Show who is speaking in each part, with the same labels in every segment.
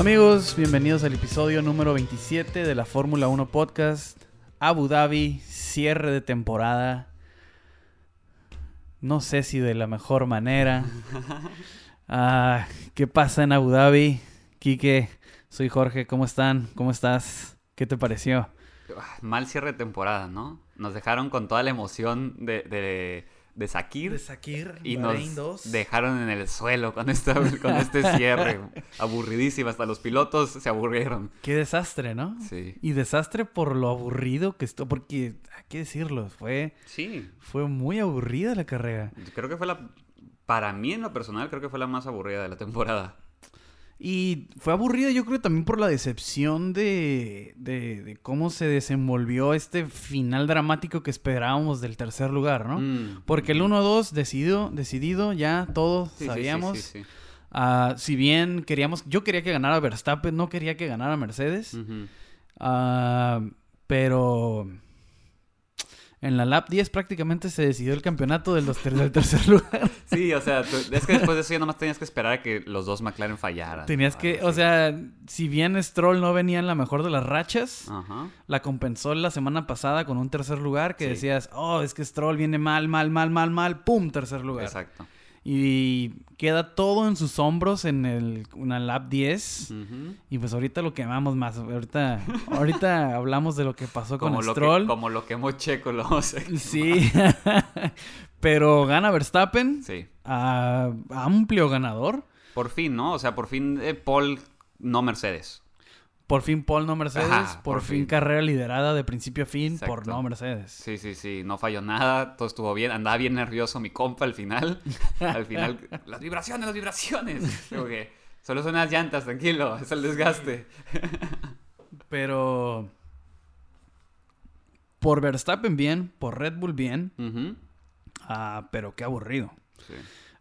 Speaker 1: Amigos, bienvenidos al episodio número 27 de la Fórmula 1 Podcast. Abu Dhabi, cierre de temporada. No sé si de la mejor manera. Ah, ¿Qué pasa en Abu Dhabi? Quique, soy Jorge, ¿cómo están? ¿Cómo estás? ¿Qué te pareció?
Speaker 2: Ah, Mal cierre de temporada, ¿no? Nos dejaron con toda la emoción de, de, de Sakir.
Speaker 1: Sakir,
Speaker 2: y nos dejaron en el suelo con este, con este cierre. Aburridísimo. Hasta los pilotos se aburrieron.
Speaker 1: Qué desastre, ¿no?
Speaker 2: Sí.
Speaker 1: Y desastre por lo aburrido que estuvo. Porque, hay que decirlo, fue,
Speaker 2: Sí.
Speaker 1: fue muy aburrida la carrera.
Speaker 2: Creo que fue la... Para mí, en lo personal, creo que fue la más aburrida de la temporada.
Speaker 1: Y fue aburrida yo creo también por la decepción de, de, de cómo se desenvolvió este final dramático que esperábamos del tercer lugar, ¿no?
Speaker 2: Mm.
Speaker 1: Porque el 1-2 decidido, decidido, ya todos
Speaker 2: Sí, sí, sí,
Speaker 1: sabíamos.
Speaker 2: sí, sí.
Speaker 1: Ah, si bien queríamos, yo quería que ganara Verstappen, no quería que ganara Mercedes. Ah, pero en la lap 10 prácticamente se decidió el campeonato de los ter- del tercer lugar.
Speaker 2: Sí, o sea, tú- es que después de eso ya nomás tenías que esperar a que los dos McLaren fallaran.
Speaker 1: Tenías que, o sea, si bien Stroll no venía en la mejor de las rachas,
Speaker 2: Ajá.
Speaker 1: la compensó la semana pasada con un tercer lugar que
Speaker 2: Sí.
Speaker 1: decías, oh, es que Stroll viene mal, mal, mal, mal, mal, pum, tercer lugar.
Speaker 2: Exacto.
Speaker 1: Y queda todo en sus hombros en el, una lap 10.
Speaker 2: Ujú.
Speaker 1: Y pues ahorita lo quemamos más. Ahorita, ahorita hablamos de lo que pasó con
Speaker 2: lo,
Speaker 1: Stroll.
Speaker 2: que, como lo quemó Checo, lo vamos a.
Speaker 1: Sí. Pero gana Verstappen.
Speaker 2: Sí.
Speaker 1: a- amplio ganador.
Speaker 2: Por fin, ¿no? O sea, por fin eh, Paul, no Mercedes.
Speaker 1: Por fin Paul no Mercedes.
Speaker 2: Ajá,
Speaker 1: por,
Speaker 2: por
Speaker 1: fin,
Speaker 2: fin.
Speaker 1: carrera liderada de principio a fin por no Mercedes.
Speaker 2: Sí, sí, sí, no falló nada, todo estuvo bien, andaba bien nervioso mi compa al final. al final, las vibraciones, las vibraciones. Que solo son las llantas, tranquilo, es el desgaste.
Speaker 1: Pero por Verstappen bien, por Red Bull bien, ah, pero qué aburrido.
Speaker 2: Sí.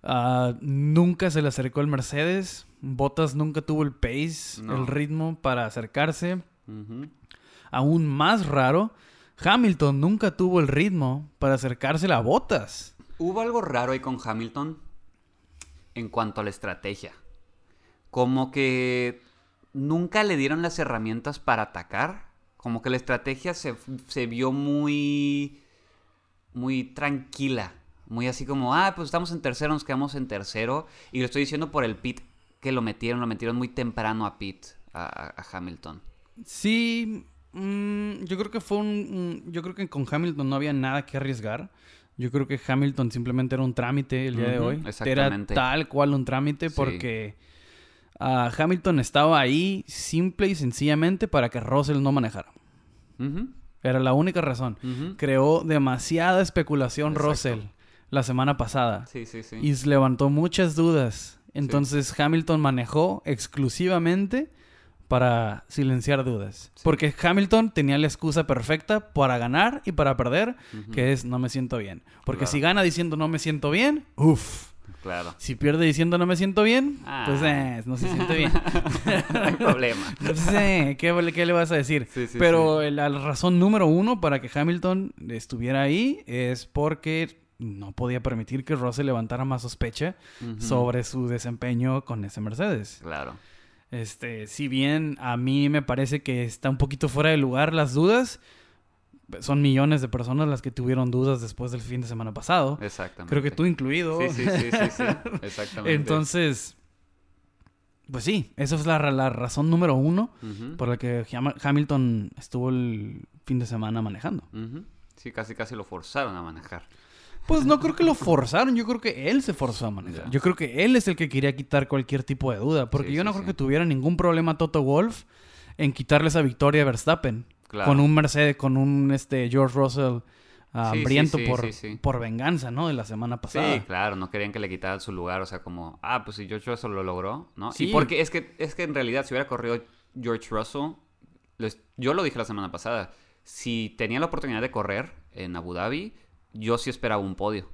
Speaker 1: Ah, nunca se le acercó el Mercedes, Bottas nunca tuvo el pace,
Speaker 2: No.
Speaker 1: el ritmo para acercarse. Aún más raro, Hamilton nunca tuvo el ritmo para acercarse a Bottas.
Speaker 2: Hubo algo raro ahí con Hamilton en cuanto a la estrategia. Como que nunca le dieron las herramientas para atacar. Como que la estrategia se, se vio muy. muy tranquila. Muy así como, ah, pues estamos en tercero, nos quedamos en tercero. Y lo estoy diciendo por el pit que lo metieron, lo metieron muy temprano a pit, a, Hamilton.
Speaker 1: Sí, mm, yo creo que fue un, un- Yo creo que con Hamilton no había nada que arriesgar. Yo creo que Hamilton simplemente era un trámite el día de hoy. Era
Speaker 2: exactamente.
Speaker 1: tal cual un trámite
Speaker 2: Sí.
Speaker 1: porque ah, Hamilton estaba ahí simple y sencillamente para que Russell no manejara. Era la única razón. Creó demasiada especulación
Speaker 2: Exacto.
Speaker 1: Russell la semana pasada.
Speaker 2: Sí, sí, sí.
Speaker 1: Y levantó muchas dudas. Entonces Hamilton manejó exclusivamente para silenciar dudas.
Speaker 2: Sí.
Speaker 1: Porque Hamilton tenía la excusa perfecta para ganar y para perder, que es no me siento bien. Porque
Speaker 2: Claro.
Speaker 1: si gana diciendo no me siento bien, uff.
Speaker 2: Claro.
Speaker 1: Si pierde diciendo no me siento bien,
Speaker 2: Ah.
Speaker 1: pues eh, no se siente bien.
Speaker 2: no hay problema.
Speaker 1: Entonces, eh, ¿qué, qué le vas a decir?
Speaker 2: Sí, sí,
Speaker 1: Pero la razón número uno para que Hamilton estuviera ahí es porque no podía permitir que Russell levantara más sospecha sobre su desempeño con ese Mercedes.
Speaker 2: Claro.
Speaker 1: Este, si bien a mí me parece que está un poquito fuera de lugar las dudas, son millones de personas las que tuvieron dudas después del fin de semana pasado.
Speaker 2: Exactamente.
Speaker 1: Creo que tú incluido.
Speaker 2: Sí, sí, sí, sí, sí. Exactamente.
Speaker 1: Entonces, pues sí, esa es la, la razón número uno por la que Ham- Hamilton estuvo el fin de semana manejando.
Speaker 2: Sí, casi casi lo forzaron a manejar.
Speaker 1: Pues no creo que lo forzaron, yo creo que él se forzó a manejar. Yo creo que él es el que quería quitar cualquier tipo de duda, porque
Speaker 2: Sí,
Speaker 1: yo no
Speaker 2: sí,
Speaker 1: creo
Speaker 2: sí.
Speaker 1: que tuviera ningún problema Toto Wolf en quitarle esa victoria a Verstappen
Speaker 2: Claro.
Speaker 1: con un Mercedes, con un este George Russell ah,
Speaker 2: Sí, sí,
Speaker 1: hambriento
Speaker 2: sí,
Speaker 1: por,
Speaker 2: sí, sí.
Speaker 1: por venganza, ¿no? De la semana pasada.
Speaker 2: Sí, claro, no querían que le quitaran su lugar, o sea, como, ah, pues si George Russell lo logró, ¿no?
Speaker 1: Sí.
Speaker 2: Y porque es que, es que en realidad si hubiera corrido George Russell, les- yo lo dije la semana pasada, si tenía la oportunidad de correr en Abu Dhabi, yo sí esperaba un podio.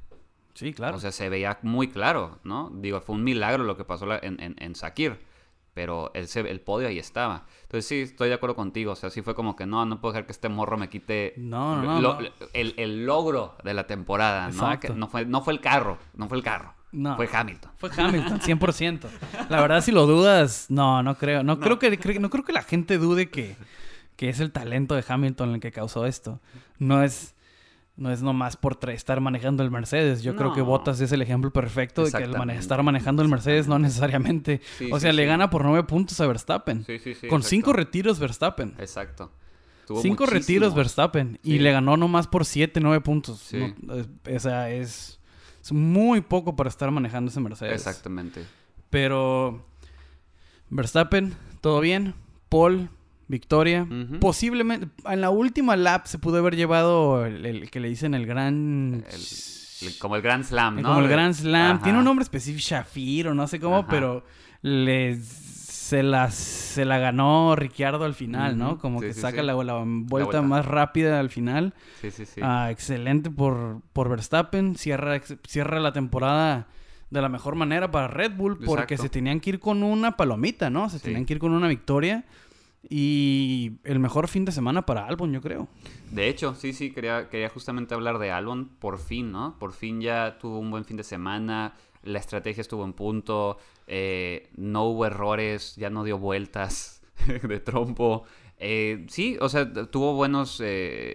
Speaker 1: Sí, claro.
Speaker 2: O sea, se veía muy claro, ¿no? Digo, fue un milagro lo que pasó en, en, en Sakir. Pero el, el podio ahí estaba. Entonces sí, estoy de acuerdo contigo. O sea, sí fue como que no, no puedo dejar que este morro me quite
Speaker 1: No, no, no,
Speaker 2: lo-
Speaker 1: no.
Speaker 2: El, el logro de la temporada, ¿no?
Speaker 1: Exacto.
Speaker 2: No, fue, no fue el carro, no fue el carro.
Speaker 1: No.
Speaker 2: Fue Hamilton.
Speaker 1: Fue Hamilton, 100%. La verdad, si lo dudas, no, no creo. No, Creo, que, cre- no creo que la gente dude que, que es el talento de Hamilton el que causó esto. No es, no es nomás por estar manejando el Mercedes. Yo creo que. Bottas es el ejemplo perfecto de que el mane-
Speaker 2: Exactamente.
Speaker 1: estar manejando el Mercedes no necesariamente...
Speaker 2: Sí,
Speaker 1: o
Speaker 2: sí,
Speaker 1: sea, le
Speaker 2: sí.
Speaker 1: gana por nueve puntos a Verstappen.
Speaker 2: Sí, sí, sí.
Speaker 1: Con
Speaker 2: exacto.
Speaker 1: cinco retiros Verstappen.
Speaker 2: Exacto. Tuvo
Speaker 1: Cinco retiros Verstappen. Y le ganó nomás por siete, nueve puntos. No, o sea, es, es muy poco para estar manejando ese Mercedes.
Speaker 2: Exactamente.
Speaker 1: Pero Verstappen, todo bien. Paul, victoria. Posiblemente, en la última lap se pudo haber llevado el, el que le dicen el gran...
Speaker 2: El- el- como el Grand Slam, ¿no?
Speaker 1: como el Grand Slam.
Speaker 2: Ajá.
Speaker 1: Tiene un nombre específico, Shafir o no sé cómo,
Speaker 2: Ajá.
Speaker 1: pero le, se, la, se la ganó Ricciardo al final, ¿no? Como
Speaker 2: Sí,
Speaker 1: que
Speaker 2: sí,
Speaker 1: saca
Speaker 2: sí.
Speaker 1: La, la vuelta
Speaker 2: vuelta.
Speaker 1: más rápida al final.
Speaker 2: Sí, sí, sí.
Speaker 1: Ah, excelente por, por Verstappen. Cierra, cierra la temporada de la mejor manera para Red Bull porque
Speaker 2: Exacto.
Speaker 1: se tenían que ir con una palomita, ¿no? Se tenían que ir con una victoria. Y el mejor fin de semana para Albon, yo creo.
Speaker 2: De hecho, sí, sí, quería, quería justamente hablar de Albon. Por fin, ¿no? Por fin ya tuvo un buen fin de semana. La estrategia estuvo en punto. eh, no hubo errores. Ya no dio vueltas de trompo. Eh, sí, o sea, tuvo buenos, eh,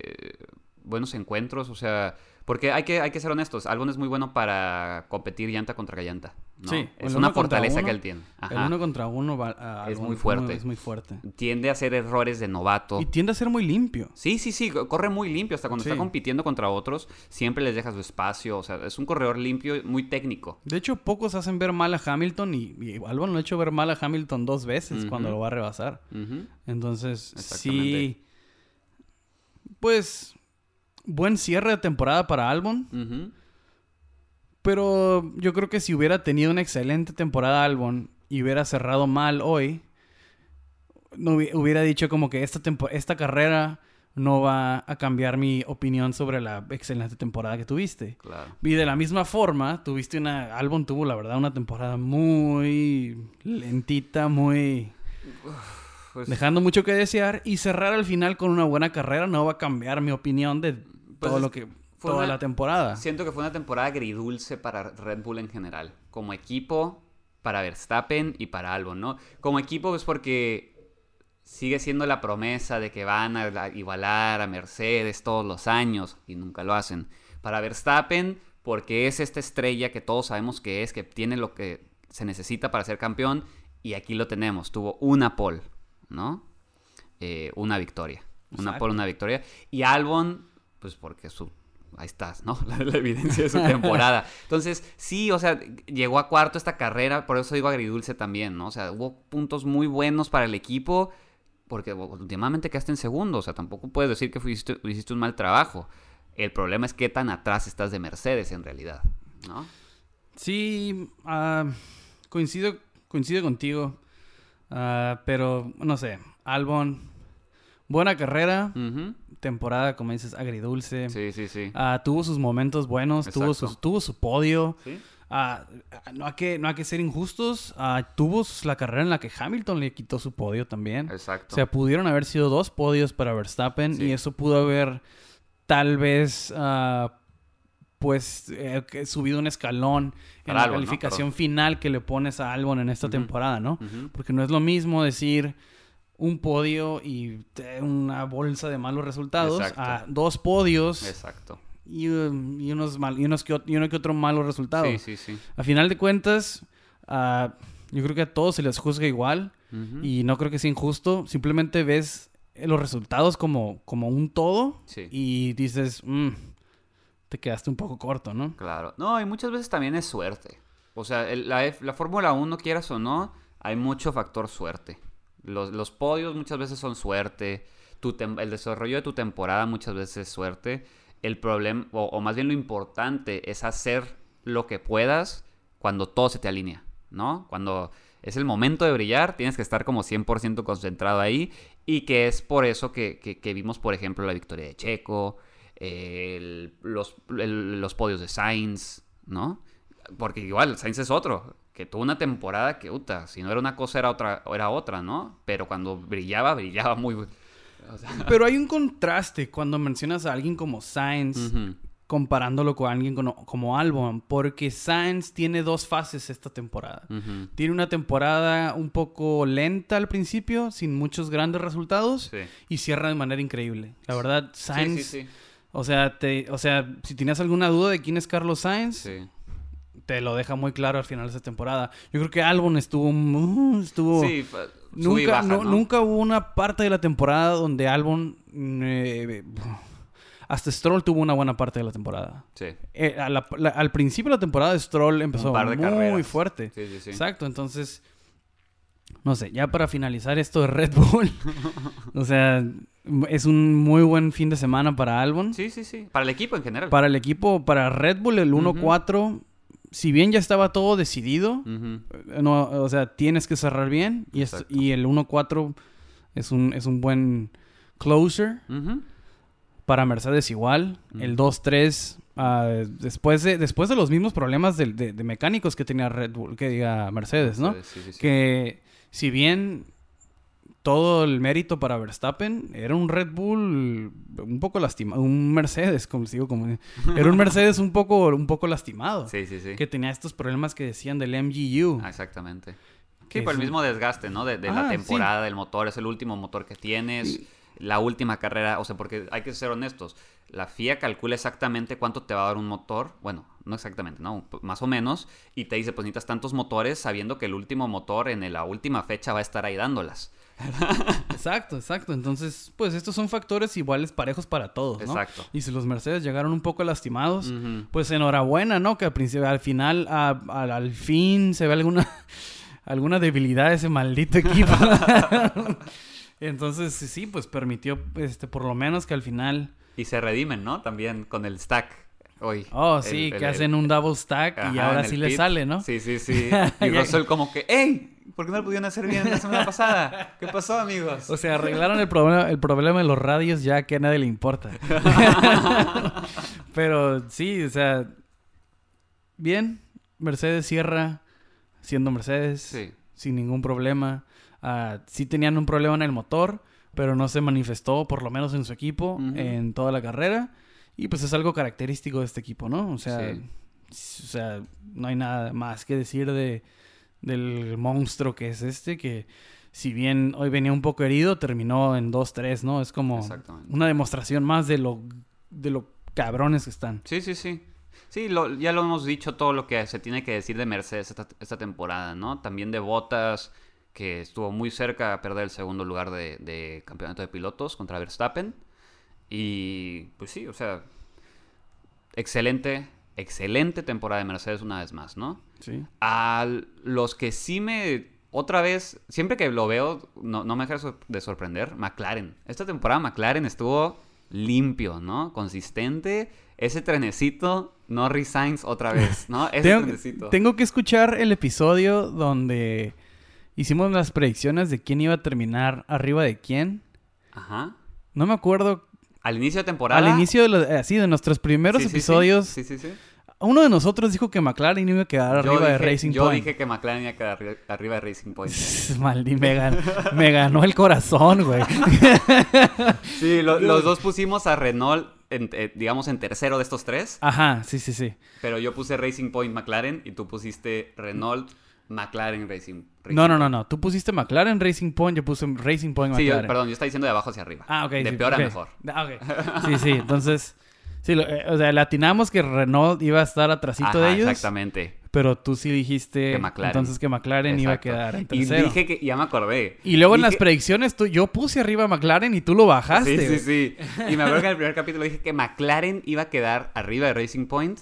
Speaker 2: buenos encuentros. O sea, porque hay que, hay que ser honestos. Albon es muy bueno para competir llanta contra llanta. ¿no?
Speaker 1: Sí,
Speaker 2: es una fortaleza
Speaker 1: uno,
Speaker 2: que él tiene.
Speaker 1: El uno contra uno va- a
Speaker 2: Es muy fuerte.
Speaker 1: es muy fuerte.
Speaker 2: Tiende a hacer errores de novato.
Speaker 1: Y tiende a ser muy limpio.
Speaker 2: Sí, sí, sí, co- corre muy limpio. Hasta cuando
Speaker 1: Sí.
Speaker 2: está compitiendo contra otros, siempre les deja su espacio. O sea, es un corredor limpio, muy técnico.
Speaker 1: De hecho, pocos hacen ver mal a Hamilton y, y Albon lo ha hecho ver mal a Hamilton dos veces cuando lo va a rebasar. Entonces, sí. Pues, buen cierre de temporada para Albon. Pero yo creo que si hubiera tenido una excelente temporada Albon y hubiera cerrado mal hoy, no hubi- hubiera dicho como que esta, esta carrera no va a cambiar mi opinión sobre la excelente temporada que tuviste.
Speaker 2: Claro.
Speaker 1: Y de la misma forma, tuviste una... Albon tuvo, la verdad, una temporada muy lentita, muy...
Speaker 2: Pues,
Speaker 1: Dejando mucho que desear. Y cerrar al final con una buena carrera no va a cambiar mi opinión de todo
Speaker 2: es-
Speaker 1: lo que...
Speaker 2: fue
Speaker 1: Toda
Speaker 2: una-
Speaker 1: la temporada.
Speaker 2: Siento que fue una temporada agridulce para Red Bull en general. Como equipo, para Verstappen y para Albon, ¿no? Como equipo es porque sigue siendo la promesa de que van a la- igualar a Mercedes todos los años y nunca lo hacen. Para Verstappen, porque es esta estrella que todos sabemos que es, que tiene lo que se necesita para ser campeón y aquí lo tenemos. Tuvo una pole, ¿no? Eh, una victoria. Una
Speaker 1: Exacto.
Speaker 2: pole, una victoria. Y Albon, pues porque su ahí estás, ¿no? La, la evidencia de su temporada. Entonces, sí, o sea, llegó a cuarto esta carrera, por eso digo agridulce también, ¿no? O sea, hubo puntos muy buenos para el equipo, porque últimamente quedaste en segundo, o sea, tampoco puedes decir que fuiste, hiciste un mal trabajo. El problema es qué tan atrás estás de Mercedes en realidad, ¿no?
Speaker 1: Sí, ah, coincido, coincido contigo. Ah, pero, no sé, Albon, buena carrera. Temporada, como dices, agridulce.
Speaker 2: Sí, sí, sí.
Speaker 1: Ah, tuvo sus momentos buenos, tuvo, sus, tuvo su podio.
Speaker 2: ¿Sí?
Speaker 1: Ah, no, hay que, no hay que ser injustos. Ah, tuvo la carrera en la que Hamilton le quitó su podio también.
Speaker 2: Exacto.
Speaker 1: O sea, pudieron haber sido dos podios para Verstappen
Speaker 2: Sí.
Speaker 1: y eso pudo haber tal vez pues eh, subido un escalón en la calificación final que le pones a Albon en esta temporada, ¿no? Porque no es lo mismo decir un podio y una bolsa de malos resultados
Speaker 2: Exacto.
Speaker 1: a dos podios
Speaker 2: Exacto.
Speaker 1: y, um, y unos mal, y unos que, y uno que otro.
Speaker 2: Sí, sí, sí.
Speaker 1: A final de cuentas, ah, yo creo que a todos se les juzga igual y no creo que sea injusto. Simplemente ves los resultados como, como un todo
Speaker 2: Sí.
Speaker 1: y dices, "Mm, te quedaste un poco corto, ¿no?
Speaker 2: Claro. No, y muchas veces también es suerte. O sea, el- la, la Fórmula 1, quieras o no, hay mucho factor suerte. Los, los podios muchas veces son suerte. Tu el desarrollo de tu temporada muchas veces es suerte. El problema, o, más bien lo importante, es hacer lo que puedas cuando todo se te alinea, ¿no? Cuando es el momento de brillar, tienes que estar como 100% concentrado ahí. Y que es por eso que, que- vimos, por ejemplo, la victoria de Checo, los, los podios de Sainz, ¿no? Porque igual, Sainz es otro, que tuvo una temporada que, uta, si no era una cosa, era otra, era otra, ¿no? Pero cuando brillaba, brillaba muy... o sea,
Speaker 1: Pero hay un contraste cuando mencionas a alguien como Sainz, comparándolo con alguien como, como Albon, porque Sainz tiene dos fases esta temporada. Tiene una temporada un poco lenta al principio, sin muchos grandes resultados,
Speaker 2: Sí.
Speaker 1: y cierra de manera increíble. La verdad, Sainz,
Speaker 2: sí, sí.
Speaker 1: o sea, te, o sea, si tenías alguna duda de quién es Carlos Sainz,
Speaker 2: Sí.
Speaker 1: Te lo deja muy claro al final de esta temporada. Yo creo que Albon estuvo, estuvo
Speaker 2: Sí,
Speaker 1: nunca,
Speaker 2: baja,
Speaker 1: no-
Speaker 2: ¿no?
Speaker 1: nunca hubo una parte de la temporada donde Albon mm, eh, hasta Stroll tuvo una buena parte de la temporada.
Speaker 2: Sí.
Speaker 1: Eh, a la- la- al principio de la temporada Stroll empezó muy
Speaker 2: carreras.
Speaker 1: fuerte.
Speaker 2: Sí, sí, sí.
Speaker 1: Exacto, entonces, no sé, ya para finalizar esto de Red Bull, o sea, es un muy buen fin de semana para Albon.
Speaker 2: Sí, sí, sí. Para el equipo en general.
Speaker 1: Para el equipo, para Red Bull, el 1-4, si bien ya estaba todo decidido, eh, no, o sea, tienes que cerrar bien y, es- y el 1-4 es un, es un buen closer. Para Mercedes igual. El 2-3, ah, después, de, después de los mismos problemas de, de- de mecánicos que tenía Red Bull, que diga Mercedes, ¿no?
Speaker 2: Sí, sí, sí.
Speaker 1: Que si bien todo el mérito para Verstappen era un Red Bull un poco lastimado, un Mercedes, como les digo, como era un Mercedes un poco, un poco lastimado,
Speaker 2: Sí, sí, sí.
Speaker 1: que tenía estos problemas que decían del MGU.
Speaker 2: Ah, exactamente.
Speaker 1: Que
Speaker 2: Sí, por el mismo desgaste, ¿no? De, de
Speaker 1: Ah,
Speaker 2: la
Speaker 1: sí.
Speaker 2: temporada del motor. Es el último motor que tienes. La última carrera. O sea, porque hay que ser honestos. La FIA calcula exactamente cuánto te va a dar un motor. Bueno, no exactamente, ¿no? Más o menos. Y te dice, pues necesitas tantos motores sabiendo que el último motor en la última fecha va a estar ahí dándolas.
Speaker 1: Exacto, exacto. Entonces, pues estos son factores iguales parejos para todos, ¿no?
Speaker 2: Exacto.
Speaker 1: Y si los Mercedes llegaron un poco lastimados, pues enhorabuena, ¿no? Que al principio, al final, a- al, al fin se ve alguna, alguna debilidad de ese maldito equipo. Entonces, sí, pues permitió, este, por lo menos que al final,
Speaker 2: Y se redimen, ¿no? También con el stack. Hoy.
Speaker 1: oh, sí,
Speaker 2: el-
Speaker 1: que
Speaker 2: el-
Speaker 1: hacen un double stack y ahora sí le sale, ¿no?
Speaker 2: Sí, sí, sí. Y Russell como que, ¡Ey! ¿Por qué no lo pudieron hacer bien la semana pasada? ¿Qué pasó, amigos?
Speaker 1: O sea, arreglaron el problema, el problema de los radios ya que a nadie le importa. Pero sí, o sea, bien, Mercedes cierra siendo Mercedes,
Speaker 2: Sí.
Speaker 1: sin ningún problema. Ah, sí tenían un problema en el motor, pero no se manifestó, por lo menos en su equipo, en toda la carrera. Y pues es algo característico de este equipo, ¿no? O sea,
Speaker 2: Sí.
Speaker 1: o sea no hay nada más que decir de, del monstruo que es este, que si bien hoy venía un poco herido, terminó en 2-3, ¿no? Es como una demostración más de lo, de lo cabrones que están.
Speaker 2: Sí, sí, sí. Sí, lo- ya lo hemos dicho todo lo que se tiene que decir de Mercedes esta, esta temporada, ¿no? También de Bottas, que estuvo muy cerca a perder el segundo lugar de, de campeonato de pilotos contra Verstappen. Y pues sí, o sea, excelente, excelente temporada de Mercedes una vez más, ¿no?
Speaker 1: Sí.
Speaker 2: A los que sí me. Otra vez, siempre que lo veo, no, no me deja de sor- de sorprender. McLaren. Esta temporada McLaren estuvo limpio, ¿no? Consistente. Ese trenecito, no resigns otra vez, ¿no? Ese
Speaker 1: Tengo,
Speaker 2: trenecito.
Speaker 1: tengo que escuchar el episodio donde hicimos las predicciones de quién iba a terminar arriba de quién.
Speaker 2: Ajá.
Speaker 1: No me acuerdo.
Speaker 2: Al inicio de temporada.
Speaker 1: Al inicio de, los- eh, así, de nuestros primeros
Speaker 2: Sí, sí, sí.
Speaker 1: episodios,
Speaker 2: Sí, sí, sí.
Speaker 1: Uno de nosotros dijo que McLaren iba a quedar
Speaker 2: Yo
Speaker 1: arriba de Racing
Speaker 2: Yo
Speaker 1: Point.
Speaker 2: dije que McLaren iba a quedar arri- arriba de Racing Point.
Speaker 1: Maldí, me, gan- me ganó el corazón, güey.
Speaker 2: Sí, lo- los dos pusimos a Renault, en- eh, digamos, en tercero de estos tres.
Speaker 1: Ajá, sí, sí, sí.
Speaker 2: Pero yo puse Racing Point McLaren y tú pusiste Renault McLaren Racing. Racing
Speaker 1: No, no, no, no. Tú pusiste McLaren Racing Point, yo puse Racing Point
Speaker 2: Sí, yo-
Speaker 1: McLaren.
Speaker 2: perdón, yo estaba diciendo de abajo hacia arriba.
Speaker 1: Ah, ok.
Speaker 2: De
Speaker 1: sí,
Speaker 2: peor a mejor.
Speaker 1: Ah, ok. Sí, sí, entonces... Sí, lo- eh, o sea, le atinamos que Renault iba a estar atrasito
Speaker 2: Ajá,
Speaker 1: de ellos.
Speaker 2: Exactamente.
Speaker 1: Pero tú sí dijiste
Speaker 2: Que McLaren.
Speaker 1: entonces que McLaren iba a quedar en
Speaker 2: Y dije que, ya me acordé.
Speaker 1: Y luego en las predicciones tú, yo puse arriba a McLaren y tú lo bajaste.
Speaker 2: Sí, sí, sí. Y me acuerdo que en el primer capítulo dije que McLaren iba a quedar arriba de Racing Point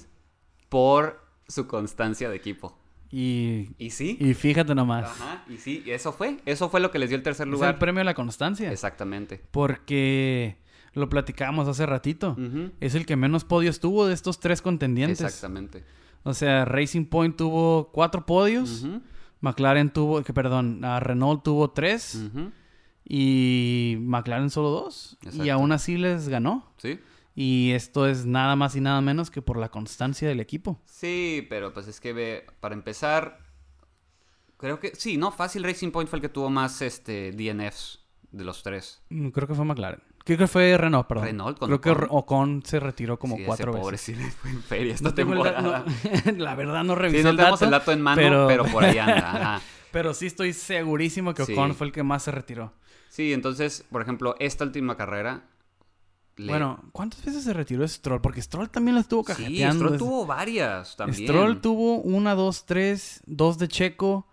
Speaker 2: por su constancia de equipo.
Speaker 1: Y,
Speaker 2: ¿Y sí?
Speaker 1: y fíjate nomás.
Speaker 2: Ajá, y sí, y eso fue. Eso fue lo que les dio el tercer
Speaker 1: Es
Speaker 2: lugar.
Speaker 1: el premio a la constancia.
Speaker 2: Exactamente.
Speaker 1: Porque lo platicábamos hace ratito. Es el que menos podios tuvo de estos tres contendientes.
Speaker 2: Exactamente.
Speaker 1: O sea, Racing Point tuvo cuatro podios. McLaren tuvo, que perdón, a Renault tuvo tres. Y McLaren solo dos. Y aún así les ganó.
Speaker 2: Sí.
Speaker 1: Y esto es nada más y nada menos que por la constancia del equipo.
Speaker 2: Sí, pero pues es que ve, para empezar, creo que sí, no, fácil Racing Point fue el que tuvo más este DNFs de los tres.
Speaker 1: Mm, Creo que fue McLaren. Creo que fue Renault, perdón.
Speaker 2: Renault con
Speaker 1: Creo que
Speaker 2: Ocon.
Speaker 1: Se retiró como
Speaker 2: Sí,
Speaker 1: cuatro
Speaker 2: ese pobre
Speaker 1: veces.
Speaker 2: sí le fue en feria esta
Speaker 1: No
Speaker 2: temporada.
Speaker 1: no- la verdad no revisé
Speaker 2: Sí, no
Speaker 1: el
Speaker 2: tenemos
Speaker 1: dato,
Speaker 2: el dato en mano, pero,
Speaker 1: pero-
Speaker 2: por ahí anda. ajá.
Speaker 1: pero sí estoy segurísimo que
Speaker 2: Sí.
Speaker 1: Ocon fue el que más se retiró.
Speaker 2: Sí, entonces, por ejemplo, esta última carrera. le-
Speaker 1: Bueno, ¿cuántas veces se retiró Stroll? Porque Stroll también la estuvo
Speaker 2: sí,
Speaker 1: cajeteando.
Speaker 2: Stroll
Speaker 1: desde-
Speaker 2: tuvo varias también.
Speaker 1: Stroll tuvo una, dos, tres, dos de Checo.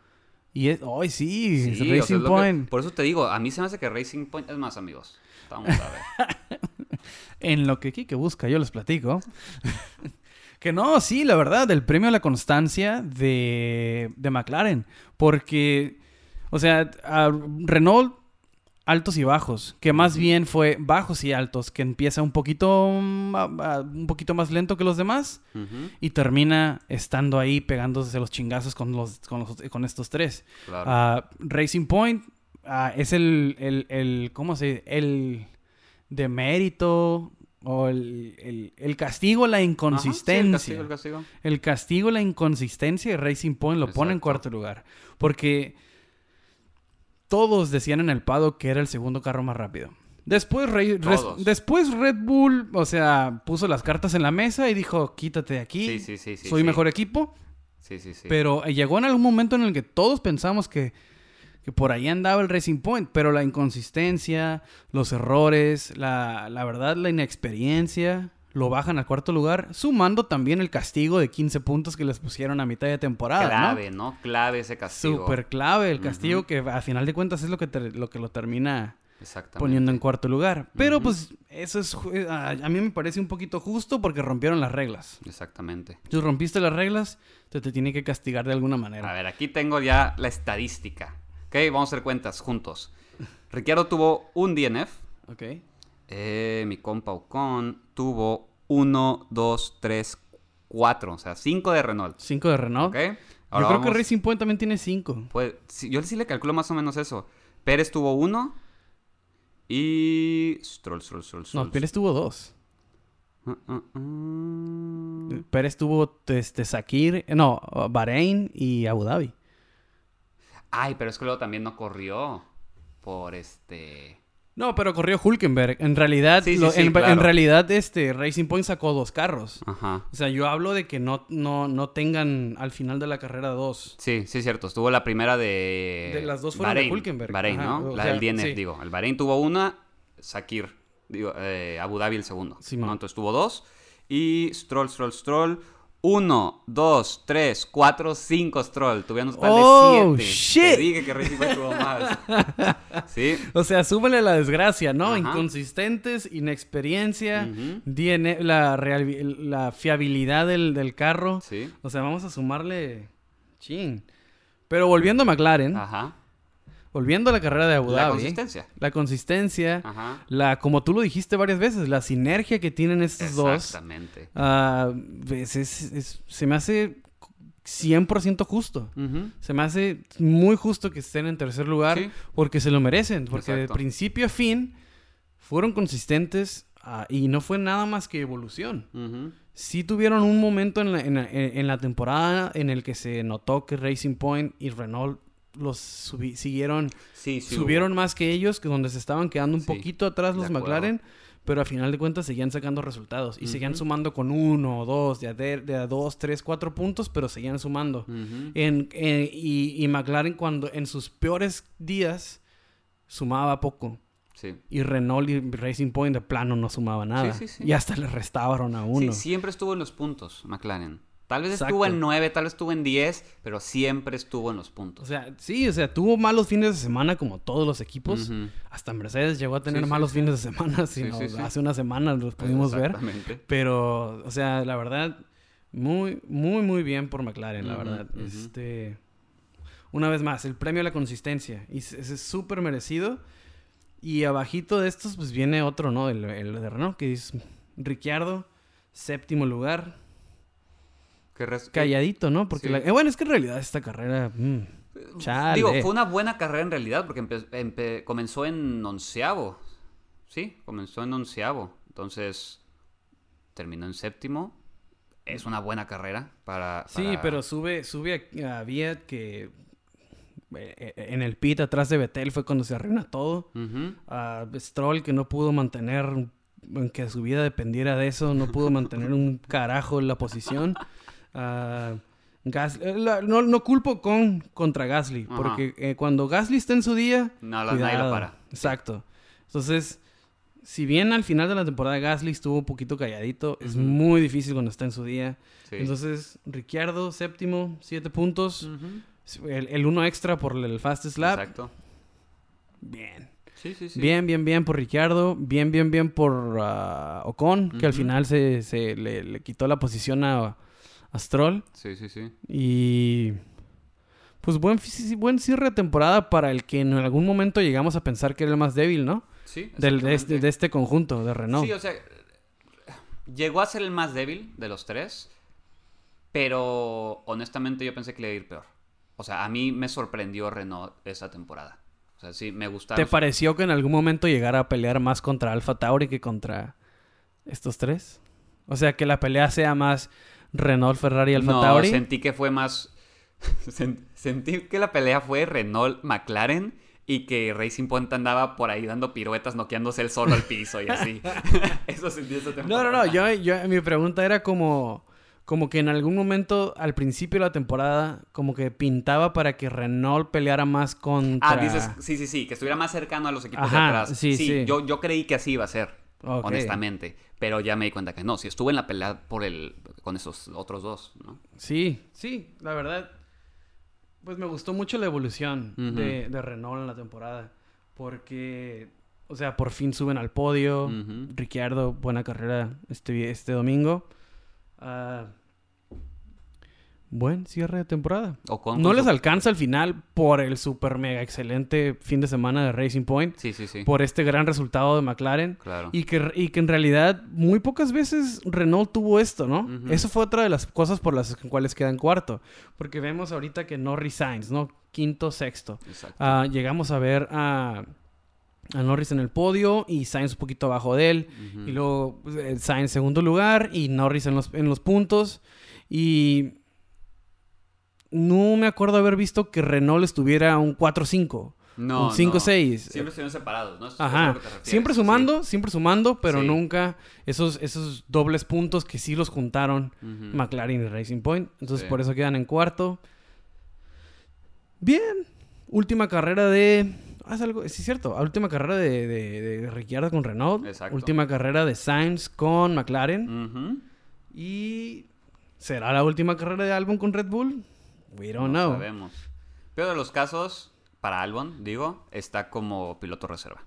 Speaker 1: Y es... ¡Ay, sí!
Speaker 2: Sí, o sea,
Speaker 1: Racing
Speaker 2: que-
Speaker 1: Point.
Speaker 2: por eso te digo, a mí se me hace que Racing Point es más, amigos. Vamos a ver.
Speaker 1: En lo que Kike busca, yo les platico. que no, sí, la verdad, el premio a la constancia de, de McLaren. Porque, o sea, a Renault, altos y bajos. Que más bien fue bajos y altos. Que empieza un poquito, mm, un poquito más lento que los demás. Y termina estando ahí pegándose los chingazos con, los, con, los- con estos tres.
Speaker 2: claro.
Speaker 1: Ah, Racing Point ah, es el, el, el- ¿cómo se el demérito o el, el- el castigo, la
Speaker 2: Ajá, sí,
Speaker 1: inconsistencia.
Speaker 2: el castigo, el castigo.
Speaker 1: El castigo, la inconsistencia de Racing Point lo pone en cuarto lugar. Porque todos decían en el Pado que era el segundo carro más rápido. Después, Re- después Red Bull, o sea, puso las cartas en la mesa y dijo, quítate de aquí,
Speaker 2: Sí, sí, sí, sí,
Speaker 1: soy mejor equipo.
Speaker 2: Sí, sí, sí.
Speaker 1: Pero eh, llegó en algún momento en el que todos pensamos que, que por ahí andaba el Racing Point, pero la inconsistencia, los errores, la, la verdad, la inexperiencia, lo bajan al cuarto lugar, sumando también el castigo de 15 puntos que les pusieron a mitad de temporada.
Speaker 2: Clave, ¿no? Clave ese castigo.
Speaker 1: Súper clave el castigo que a final de cuentas es lo que, te- lo, que lo termina poniendo en cuarto lugar. Pero pues eso es, a, a mí me parece un poquito justo porque rompieron las reglas.
Speaker 2: Exactamente.
Speaker 1: Tú rompiste las reglas, te, te tiene que castigar de alguna manera.
Speaker 2: A ver, aquí tengo ya la estadística. Ok, vamos a hacer cuentas juntos. Ricciardo tuvo un DNF.
Speaker 1: Ok.
Speaker 2: Eh, mi compa Ocon tuvo 1, 2, 3, 4. O sea, 5 de Renault.
Speaker 1: 5 de Renault.
Speaker 2: Ok.
Speaker 1: Yo creo que Racing Point también tiene 5.
Speaker 2: Pues, sí, yo sí le calculo más o menos eso. Pérez tuvo 1. Y. Stroll, Stroll, Stroll, Stroll.
Speaker 1: No, Pérez tuvo 2.
Speaker 2: Ah, ah, ah.
Speaker 1: Pérez tuvo este, Sakir, no, Bahrein y Abu Dhabi.
Speaker 2: Ay, pero es que luego también no corrió. Por este.
Speaker 1: No, pero corrió Hulkenberg. En realidad,
Speaker 2: Sí, sí,
Speaker 1: lo-
Speaker 2: sí,
Speaker 1: en,
Speaker 2: claro.
Speaker 1: en realidad este Racing Point sacó dos carros.
Speaker 2: Ajá.
Speaker 1: O sea, yo hablo de que no, no, no tengan al final de la carrera dos.
Speaker 2: Sí, sí, cierto. Estuvo la primera de.
Speaker 1: De las dos fueron de
Speaker 2: Bahrein.
Speaker 1: Hulkenberg.
Speaker 2: Bahrein,
Speaker 1: Ajá,
Speaker 2: ¿no?
Speaker 1: o
Speaker 2: la
Speaker 1: sea,
Speaker 2: del DNF,
Speaker 1: sí.
Speaker 2: digo. El Bahrein tuvo una, Sakir. Digo, eh, Abu Dhabi el segundo.
Speaker 1: Simón.
Speaker 2: ¿no? Entonces tuvo dos. Y Stroll, Stroll, Stroll. Uno, dos, tres, cuatro, cinco Stroll. Tuvieron un total
Speaker 1: Oh,
Speaker 2: de siete.
Speaker 1: shit.
Speaker 2: Te dije que Racing Point tuvo más. sí.
Speaker 1: O sea, súbele la desgracia, ¿no?
Speaker 2: Ajá.
Speaker 1: Inconsistentes, inexperiencia, real- la fiabilidad del, del carro.
Speaker 2: Sí.
Speaker 1: O sea, vamos a sumarle. Chin. Pero volviendo a McLaren,
Speaker 2: Ajá.
Speaker 1: Volviendo a la carrera de Abu
Speaker 2: La
Speaker 1: Dhabi,
Speaker 2: consistencia.
Speaker 1: la consistencia,
Speaker 2: Ajá.
Speaker 1: la, como tú lo dijiste varias veces, la sinergia que tienen estos dos,
Speaker 2: Exactamente.
Speaker 1: ah, es- es- es- se me hace 100% justo.
Speaker 2: Ujú.
Speaker 1: Se me hace muy justo que estén en tercer lugar
Speaker 2: Sí.
Speaker 1: porque se lo merecen, porque de
Speaker 2: Exacto.
Speaker 1: principio a fin fueron consistentes ah, y no fue nada más que evolución.
Speaker 2: Ujú.
Speaker 1: Sí tuvieron un momento en la, en la- en la temporada en el que se notó que Racing Point y Renault los subi- siguieron,
Speaker 2: Sí, sí.
Speaker 1: subieron
Speaker 2: hubo.
Speaker 1: más que ellos, que donde se estaban quedando un
Speaker 2: Sí,
Speaker 1: poquito atrás los. McLaren, pero a final de cuentas seguían sacando resultados y seguían sumando con uno o dos, de a, de, de a dos, tres, cuatro puntos, pero seguían sumando. En, y, y McLaren cuando en sus peores días sumaba poco.
Speaker 2: Sí.
Speaker 1: Y Renault y Racing Point de plano no sumaba nada.
Speaker 2: sí, sí.
Speaker 1: Y hasta le restaban a uno.
Speaker 2: Sí, siempre estuvo en los puntos, McLaren. Tal vez
Speaker 1: Exacto.
Speaker 2: estuvo en 9, tal vez estuvo en 10, pero siempre estuvo en los
Speaker 1: O
Speaker 2: puntos.
Speaker 1: sea, sí, o sea, tuvo malos fines de semana como todos los equipos.
Speaker 2: Ujú.
Speaker 1: Hasta Mercedes llegó a tener
Speaker 2: Sí,
Speaker 1: malos
Speaker 2: sí.
Speaker 1: fines de semana,
Speaker 2: Sí,
Speaker 1: no,
Speaker 2: sí, sí.
Speaker 1: hace una semana los pudimos ver. Pero, o sea, la verdad, muy, muy, muy bien por McLaren, la
Speaker 2: Ujú,
Speaker 1: verdad.
Speaker 2: ujú.
Speaker 1: Este, una vez más, el premio a la consistencia. Y ese es súper merecido. Y abajito de estos, pues viene otro, ¿no? El, el de Renault, que es Ricciardo, séptimo lugar.
Speaker 2: Que
Speaker 1: Calladito, ¿no? Porque,
Speaker 2: Sí.
Speaker 1: la- eh, bueno, es que en realidad esta carrera... mm, chale.
Speaker 2: Digo, fue una buena carrera en realidad porque comenzó en onceavo. Sí, comenzó en onceavo. Entonces, terminó en séptimo. Es una buena carrera para...
Speaker 1: Sí, pero sube, sube a, a Viet que eh, en el pit atrás de Betel fue cuando se arruina todo. A Stroll que no pudo mantener, en que su vida dependiera de eso, no pudo mantener un carajo en la posición. Eh, la- no, no culpo con contra Gasly,
Speaker 2: Ajá.
Speaker 1: porque eh, cuando Gasly está en su día,
Speaker 2: No, la- nadie lo para.
Speaker 1: Exacto. Entonces, si bien al final de la temporada Gasly estuvo un poquito calladito, es muy difícil cuando está en su día.
Speaker 2: Sí.
Speaker 1: Entonces, Ricciardo, séptimo, siete puntos. El, el uno extra por el fastest lap.
Speaker 2: Exacto.
Speaker 1: Bien.
Speaker 2: Sí, sí, sí.
Speaker 1: Bien, bien, bien por Ricciardo. Bien, bien, bien por ah, Ocon, que al final se, se le, le quitó la posición a, a Stroll.
Speaker 2: Sí, sí, sí.
Speaker 1: Y pues buen, buen cierre de temporada para el que en algún momento llegamos a pensar que era el más débil, ¿no?
Speaker 2: Sí,
Speaker 1: Del, de, este, de este conjunto, de Renault.
Speaker 2: Sí, o sea, llegó a ser el más débil de los tres, pero honestamente yo pensé que le iba a ir peor. O sea, a mí me sorprendió Renault esa temporada. O sea, sí, me gustaron.
Speaker 1: ¿Te pareció que en algún momento llegara a pelear más contra Alfa Tauri que contra estos tres? O sea, que la pelea sea más Renault, Ferrari y Alfa
Speaker 2: no,
Speaker 1: Tauri.
Speaker 2: sentí que fue más... sen- sentí que la pelea fue Renault-McLaren y que Racing Point andaba por ahí dando piruetas, noqueándose él solo al piso y así. Eso sentí esa
Speaker 1: No,
Speaker 2: temporada.
Speaker 1: no, no. Yo, yo- mi pregunta era como, como que en algún momento al principio de la temporada, como que pintaba para que Renault peleara más contra.
Speaker 2: Ah, dices, sí, sí, sí, que estuviera más cercano a los equipos de atrás.
Speaker 1: sí, sí.
Speaker 2: Yo, yo creí que así iba a ser, Honestamente. Pero ya me di cuenta que no, si estuvo en la pelea por el, con esos otros dos, ¿no?
Speaker 1: Sí, sí, la verdad. Pues me gustó mucho la evolución de, de Renault en la temporada. Porque, o sea, por fin suben al podio. Ricciardo, buena carrera este, este domingo. Ah, buen cierre de temporada. No les alcanza al final por el super mega excelente fin de semana de Racing Point.
Speaker 2: Sí, sí, sí.
Speaker 1: Por este gran resultado de McLaren.
Speaker 2: Claro.
Speaker 1: Y que, y que en realidad muy pocas veces Renault tuvo esto, ¿no? Eso fue otra de las cosas por las cuales quedan cuarto. Porque vemos ahorita que Norris Sainz, ¿no? Quinto, sexto.
Speaker 2: Exacto.
Speaker 1: Ah, llegamos a ver a, a Norris en el podio y Sainz un poquito abajo de él. Y luego pues, eh, Sainz segundo lugar y Norris en los, en los puntos. Y no me acuerdo haber visto que Renault estuviera un 4-5.
Speaker 2: no,
Speaker 1: un 5-6.
Speaker 2: no. Siempre estuvieron separados, ¿no? Eso
Speaker 1: Ajá.
Speaker 2: refieres,
Speaker 1: Siempre
Speaker 2: sí.
Speaker 1: sumando, siempre sumando, pero
Speaker 2: Sí.
Speaker 1: nunca esos, esos dobles puntos que sí los juntaron. McLaren y Racing Point. Entonces
Speaker 2: Sí.
Speaker 1: por eso quedan en cuarto. Bien. Última carrera de... Ah, es algo... Sí, es cierto. Última carrera de, de, de Ricciardo con Renault.
Speaker 2: Exacto.
Speaker 1: Última carrera de Sainz con McLaren. Y... ¿Será la última carrera de Albon con Red Bull? We don't
Speaker 2: No
Speaker 1: know.
Speaker 2: sabemos. Pero de los casos, para Albon, digo, está como piloto reserva.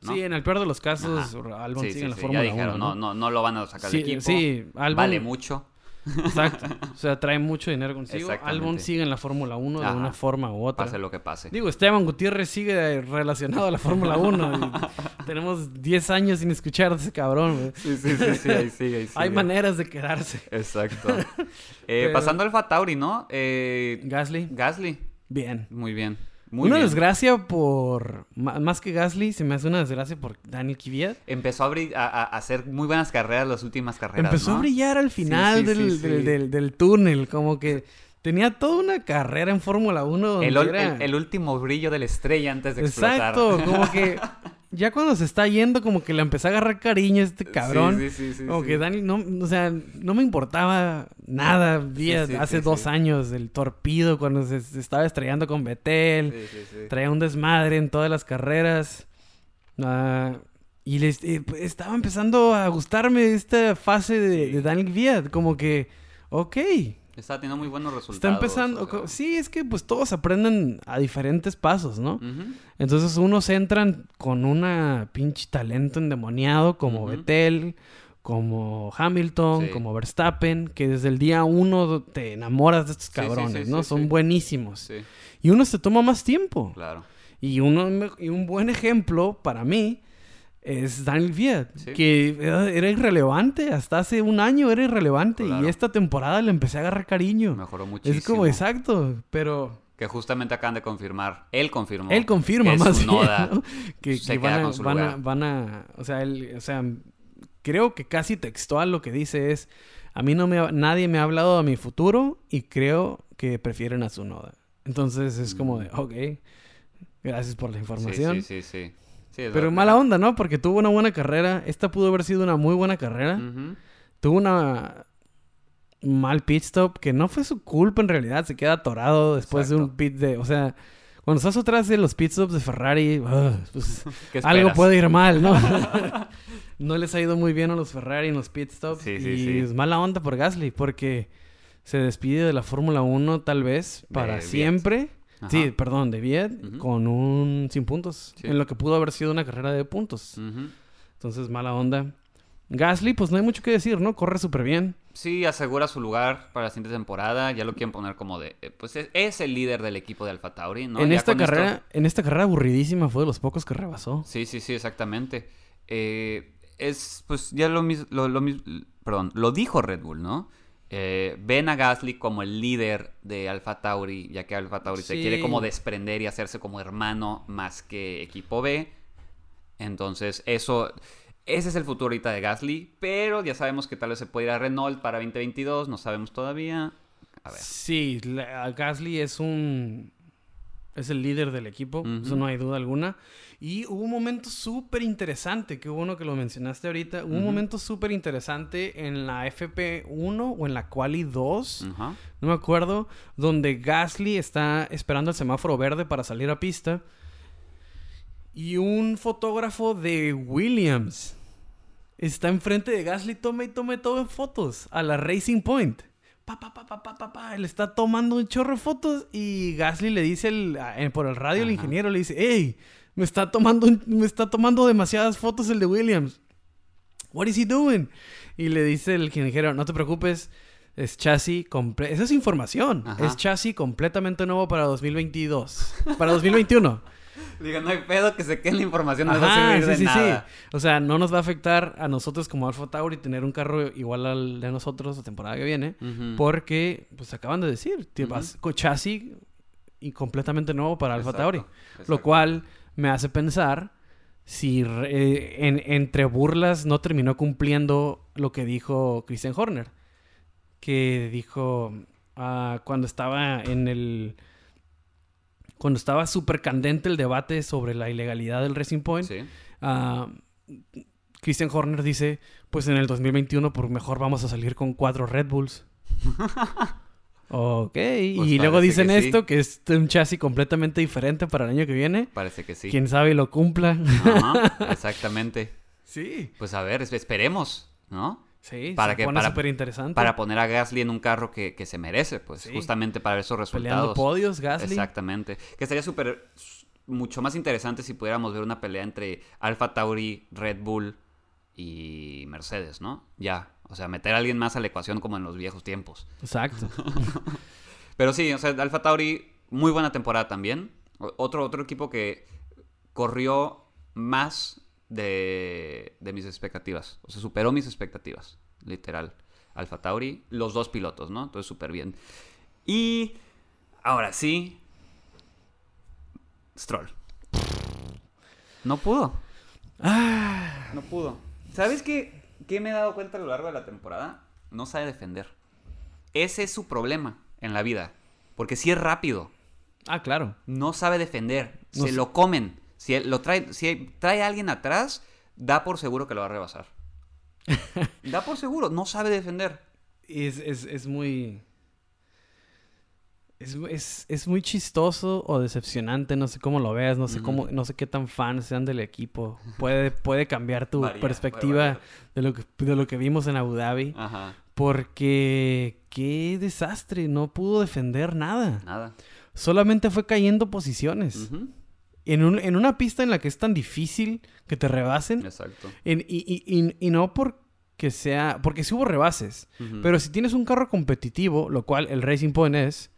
Speaker 2: ¿no?
Speaker 1: Sí, en el peor de los casos,
Speaker 2: Ajá.
Speaker 1: Albon
Speaker 2: Sí,
Speaker 1: sigue
Speaker 2: sí,
Speaker 1: en la
Speaker 2: sí,
Speaker 1: Fórmula
Speaker 2: ya dijeron,
Speaker 1: 1,
Speaker 2: no, no, no lo van a sacar del equipo.
Speaker 1: sí, Albon-
Speaker 2: Vale mucho.
Speaker 1: Exacto. O sea, trae mucho dinero consigo. Albon sigue en la Fórmula 1 de una forma u otra.
Speaker 2: Pase lo que pase.
Speaker 1: Digo, Esteban Gutiérrez sigue relacionado a la Fórmula 1. y tenemos 10 años sin escuchar de ese cabrón. güey.
Speaker 2: Sí, sí, sí, sí, ahí sigue, ahí
Speaker 1: Hay
Speaker 2: sigue.
Speaker 1: maneras de quedarse.
Speaker 2: Exacto. Eh,
Speaker 1: Pero-
Speaker 2: Pasando al Fatauri, ¿no? Eh,
Speaker 1: Gasly,
Speaker 2: Gasly.
Speaker 1: bien.
Speaker 2: Muy bien. Muy
Speaker 1: una
Speaker 2: bien.
Speaker 1: desgracia por... Más que Gasly, se me hace una desgracia por Daniel Kvyat.
Speaker 2: Empezó a, a- a- hacer muy buenas carreras las últimas carreras.
Speaker 1: Empezó
Speaker 2: ¿no?
Speaker 1: a brillar al final
Speaker 2: sí,
Speaker 1: del,
Speaker 2: sí.
Speaker 1: Del, del- del túnel. Como que tenía toda una carrera en Fórmula 1 donde
Speaker 2: El,
Speaker 1: era...
Speaker 2: el- el último brillo de la estrella antes de explotar.
Speaker 1: Exacto, como que ya cuando se está yendo, como que le empecé a agarrar cariño a este cabrón.
Speaker 2: Sí, sí, sí, sí,
Speaker 1: como
Speaker 2: sí.
Speaker 1: que Dani, no, o sea, no me importaba nada. Vi
Speaker 2: Sí,
Speaker 1: hace dos años el torpido cuando se, se estaba estrellando con Betel.
Speaker 2: Sí, sí, sí.
Speaker 1: Traía un desmadre en todas las carreras. Ah, y les, eh, pues, estaba empezando a gustarme esta fase de, de Daniel Viat. Como que, ok,
Speaker 2: Está teniendo muy buenos resultados.
Speaker 1: está empezando.
Speaker 2: o sea.
Speaker 1: co- Sí, es que pues todos aprenden a diferentes pasos, ¿no? Entonces unos entran con una pinche talento endemoniado como
Speaker 2: Ujú.
Speaker 1: Vettel, como Hamilton,
Speaker 2: Sí.
Speaker 1: como Verstappen, que desde el día uno te enamoras de estos
Speaker 2: sí,
Speaker 1: cabrones,
Speaker 2: sí,
Speaker 1: ¿no? Son buenísimos. Y uno se toma más tiempo.
Speaker 2: claro.
Speaker 1: Y, uno, y un buen ejemplo para mí es Daniel Viat,
Speaker 2: Sí.
Speaker 1: que era, era irrelevante, hasta hace un año era irrelevante
Speaker 2: Claro.
Speaker 1: y esta temporada le empecé a agarrar cariño.
Speaker 2: Mejoró muchísimo.
Speaker 1: Es como exacto, pero
Speaker 2: Que justamente acaban de confirmar. Él confirmó.
Speaker 1: Él confirma
Speaker 2: que
Speaker 1: más bien, ¿no? que,
Speaker 2: se
Speaker 1: que
Speaker 2: queda
Speaker 1: van, a,
Speaker 2: su
Speaker 1: van, a,
Speaker 2: lugar.
Speaker 1: van a- o sea, él, o sea, creo que casi textual lo que dice es, a mí no me, ha- nadie me ha hablado de mi futuro y creo que prefieren a Tsunoda. Entonces es como de, ok, gracias por la información.
Speaker 2: Sí, sí, sí. sí. Sí,
Speaker 1: Pero
Speaker 2: verdad.
Speaker 1: mala onda, ¿no? Porque tuvo una buena carrera. Esta pudo haber sido una muy buena carrera. Tuvo una mal pit stop que no fue su culpa en realidad. Se queda atorado después de un pit de... O sea, cuando estás atrás de los pit stops de Ferrari, ugh, pues,
Speaker 2: ¿Qué
Speaker 1: algo puede ir mal, ¿no? no les ha ido muy bien a los Ferrari en los pit stops.
Speaker 2: Sí, sí,
Speaker 1: y es mala onda por Gasly porque se despide de la Fórmula 1 tal vez para siempre.
Speaker 2: Ajá.
Speaker 1: Sí, perdón, de Viet
Speaker 2: Ujú.
Speaker 1: con un sin puntos.
Speaker 2: Sí.
Speaker 1: En lo que pudo haber sido una carrera de puntos. Entonces, mala onda. Gasly, pues no hay mucho que decir, ¿no? Corre súper bien.
Speaker 2: Sí, asegura su lugar para la siguiente temporada. Ya lo quieren poner como de. eh, Pues es, es el líder del equipo de Alpha Tauri, ¿no?
Speaker 1: en
Speaker 2: Ya
Speaker 1: esta
Speaker 2: esto-
Speaker 1: carrera, en esta carrera aburridísima fue de los pocos que rebasó.
Speaker 2: Sí, sí, sí, exactamente. Eh, es, pues, ya lo mismo, lo, lo perdón, lo dijo Red Bull, ¿no? Eh, ven a Gasly como el líder de Alfa Tauri, ya que Alfa Tauri se quiere como desprender y hacerse como hermano más que equipo B. Entonces, eso, ese es el futuro ahorita de Gasly, pero ya sabemos que tal vez se puede ir a Renault para 2022, no sabemos todavía. A ver.
Speaker 1: Sí, la- Gasly es un... Es el líder del equipo, eso no hay duda alguna. Y hubo un momento súper interesante, que hubo uno que lo mencionaste ahorita. Hubo un momento súper interesante en la FP1 o en la Quali 2.
Speaker 2: Ajá.
Speaker 1: no me acuerdo, donde Gasly está esperando el semáforo verde para salir a pista. Y un fotógrafo de Williams está enfrente de Gasly, toma y toma y toma fotos a la Racing Point. Pa, pa, pa, pa, pa, pa, pa. Él está tomando un chorro de fotos y Gasly le dice el- por el radio, el ingeniero le dice, hey, me está tomando, me está tomando demasiadas fotos el de Williams. What is he doing? Y le dice el ingeniero, no te preocupes, es chasis completo. Esa es información.
Speaker 2: Ajá.
Speaker 1: Es chasis completamente nuevo para 2022. Para 2021.
Speaker 2: Diga, no hay pedo que se quede la información, no les va a
Speaker 1: Ajá,
Speaker 2: servir
Speaker 1: sí,
Speaker 2: de
Speaker 1: sí,
Speaker 2: nada.
Speaker 1: sí. O sea, no nos va a afectar a nosotros como Alpha Tauri tener un carro igual al de nosotros la temporada que viene. Porque, pues acaban de decir,
Speaker 2: Ujú.
Speaker 1: vas con chasis y completamente nuevo para
Speaker 2: Exacto,
Speaker 1: Tauri. Lo cual me hace pensar si eh, en- entre burlas no terminó cumpliendo lo que dijo Christian Horner. Que dijo ah, cuando estaba en el... Cuando estaba súper candente el debate sobre la ilegalidad del Racing Point,
Speaker 2: Sí.
Speaker 1: ah, Christian Horner dice, pues en el 2021 por mejor vamos a salir con cuatro Red Bulls. ok, y luego
Speaker 2: parece
Speaker 1: dicen
Speaker 2: que sí.
Speaker 1: esto, que es un chasis completamente diferente para el año que viene.
Speaker 2: Parece que sí.
Speaker 1: Quién sabe y lo cumpla.
Speaker 2: Ajá, exactamente.
Speaker 1: Sí.
Speaker 2: Pues a ver, es- esperemos, ¿no?
Speaker 1: Sí,
Speaker 2: Para
Speaker 1: se
Speaker 2: que-
Speaker 1: pone
Speaker 2: para-
Speaker 1: súper interesante.
Speaker 2: Para poner a Gasly en un carro que, que se merece, pues,
Speaker 1: Sí.
Speaker 2: justamente para esos
Speaker 1: Peleando
Speaker 2: resultados.
Speaker 1: podios, Gasly.
Speaker 2: Exactamente. Que estaría súper, mucho más interesante si pudiéramos ver una pelea entre Alfa Tauri, Red Bull y Mercedes, ¿no? Ya, o sea, meter a alguien más a la ecuación como en los viejos tiempos.
Speaker 1: Exacto.
Speaker 2: Pero sí, o sea, Alfa Tauri, muy buena temporada también. Otro, otro equipo que corrió más de, de mis expectativas. O sea, superó mis expectativas, literal. Alfa Tauri, los dos pilotos, ¿no? Entonces, súper bien. Y ahora sí, Stroll. No pudo.
Speaker 1: Ah,
Speaker 2: No pudo. ¿Sabes qué, qué me he dado cuenta a lo largo de la temporada? No sabe defender. Ese es su problema en la vida. Porque si es rápido,
Speaker 1: ah, claro.
Speaker 2: no sabe defender.
Speaker 1: No
Speaker 2: se lo comen. Si él lo trae, si trae a alguien atrás, da por seguro que lo va a rebasar. da por seguro, no sabe defender.
Speaker 1: Es, es, es muy... Es, es, es muy chistoso o decepcionante, no sé cómo lo veas, no sé cómo, no sé qué tan fans sean del equipo. Puede, puede cambiar tu
Speaker 2: Varía,
Speaker 1: perspectiva de lo, que, de lo que vimos en Abu Dhabi.
Speaker 2: Ajá,
Speaker 1: Porque qué desastre, no pudo defender nada.
Speaker 2: nada.
Speaker 1: Solamente fue cayendo posiciones.
Speaker 2: Ujú,
Speaker 1: en, un- en una pista en la que es tan difícil que te rebasen.
Speaker 2: Exacto.
Speaker 1: en- y, y- y- y no porque sea. Porque sí hubo rebases. Pero si tienes un carro competitivo, lo cual el Racing Point es.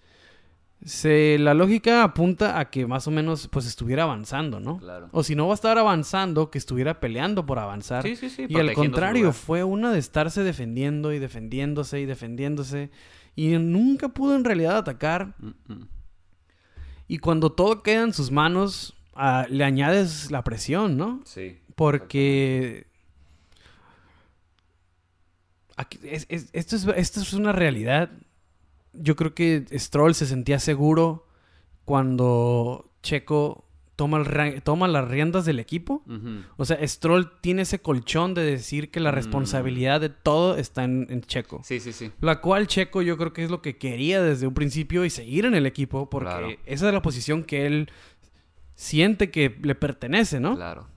Speaker 1: Se, la lógica apunta a que más o menos pues estuviera avanzando, ¿no?
Speaker 2: Claro.
Speaker 1: O si no va a estar avanzando, que estuviera peleando por avanzar.
Speaker 2: Sí, sí, sí.
Speaker 1: y al contrario, fue una de estarse defendiendo y defendiéndose y defendiéndose. Y nunca pudo en realidad atacar.
Speaker 2: Mm, mm.
Speaker 1: Y cuando todo queda en sus manos, le añades la presión, ¿no?
Speaker 2: Sí.
Speaker 1: Porque... aquí- es- es- esto, es, esto es una realidad. Yo creo que Stroll se sentía seguro cuando Checo toma, el toma las riendas del equipo. O sea, Stroll tiene ese colchón de decir que la
Speaker 2: Mm.
Speaker 1: responsabilidad de todo está en, en Checo.
Speaker 2: Sí, sí, sí.
Speaker 1: La cual Checo yo creo que es lo que quería desde un principio y seguir en el equipo porque
Speaker 2: Claro.
Speaker 1: esa es la posición que él siente que le pertenece, ¿no?
Speaker 2: Claro.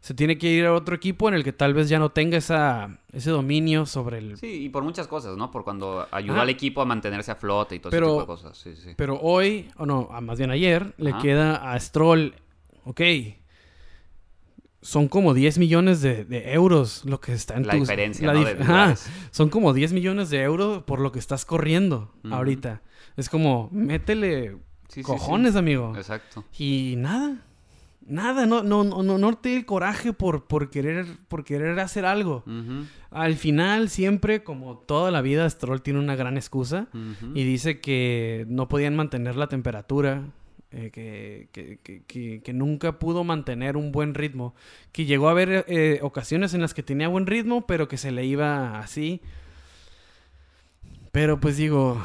Speaker 1: Se tiene que ir a otro equipo en el que tal vez ya no tenga esa, ese dominio sobre el...
Speaker 2: Sí, y por muchas cosas, ¿no? Por cuando ayudó
Speaker 1: Ajá.
Speaker 2: al equipo a mantenerse a flote y todo
Speaker 1: Pero-
Speaker 2: ese tipo de cosas. Sí, sí.
Speaker 1: Pero hoy, o no, más bien ayer, le queda a Stroll, ok, son como 10 millones de, de euros lo que está en
Speaker 2: La
Speaker 1: tus-
Speaker 2: diferencia,
Speaker 1: la
Speaker 2: ¿no?
Speaker 1: dif-
Speaker 2: de
Speaker 1: Ajá. Son como 10 millones de euros por lo que estás corriendo ahorita. Es como, métele
Speaker 2: Sí,
Speaker 1: cojones,
Speaker 2: sí.
Speaker 1: amigo.
Speaker 2: Exacto.
Speaker 1: Y nada. Nada, no, no, no, no, te el coraje por, por, querer, por querer hacer algo. Al final, siempre, como toda la vida, Stroll tiene una gran excusa. Y dice que no podían mantener la temperatura. eh, que, que, que- que- que nunca pudo mantener un buen ritmo. Que llegó a haber eh, ocasiones en las que tenía buen ritmo, pero que se le iba así. Pero pues digo,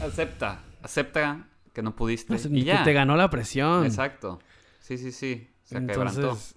Speaker 2: Acepta. Acepta que no pudiste.
Speaker 1: sé,
Speaker 2: y ya.
Speaker 1: te ganó la presión.
Speaker 2: Exacto. Sí, sí, sí. Se quebrantó.
Speaker 1: Entonces,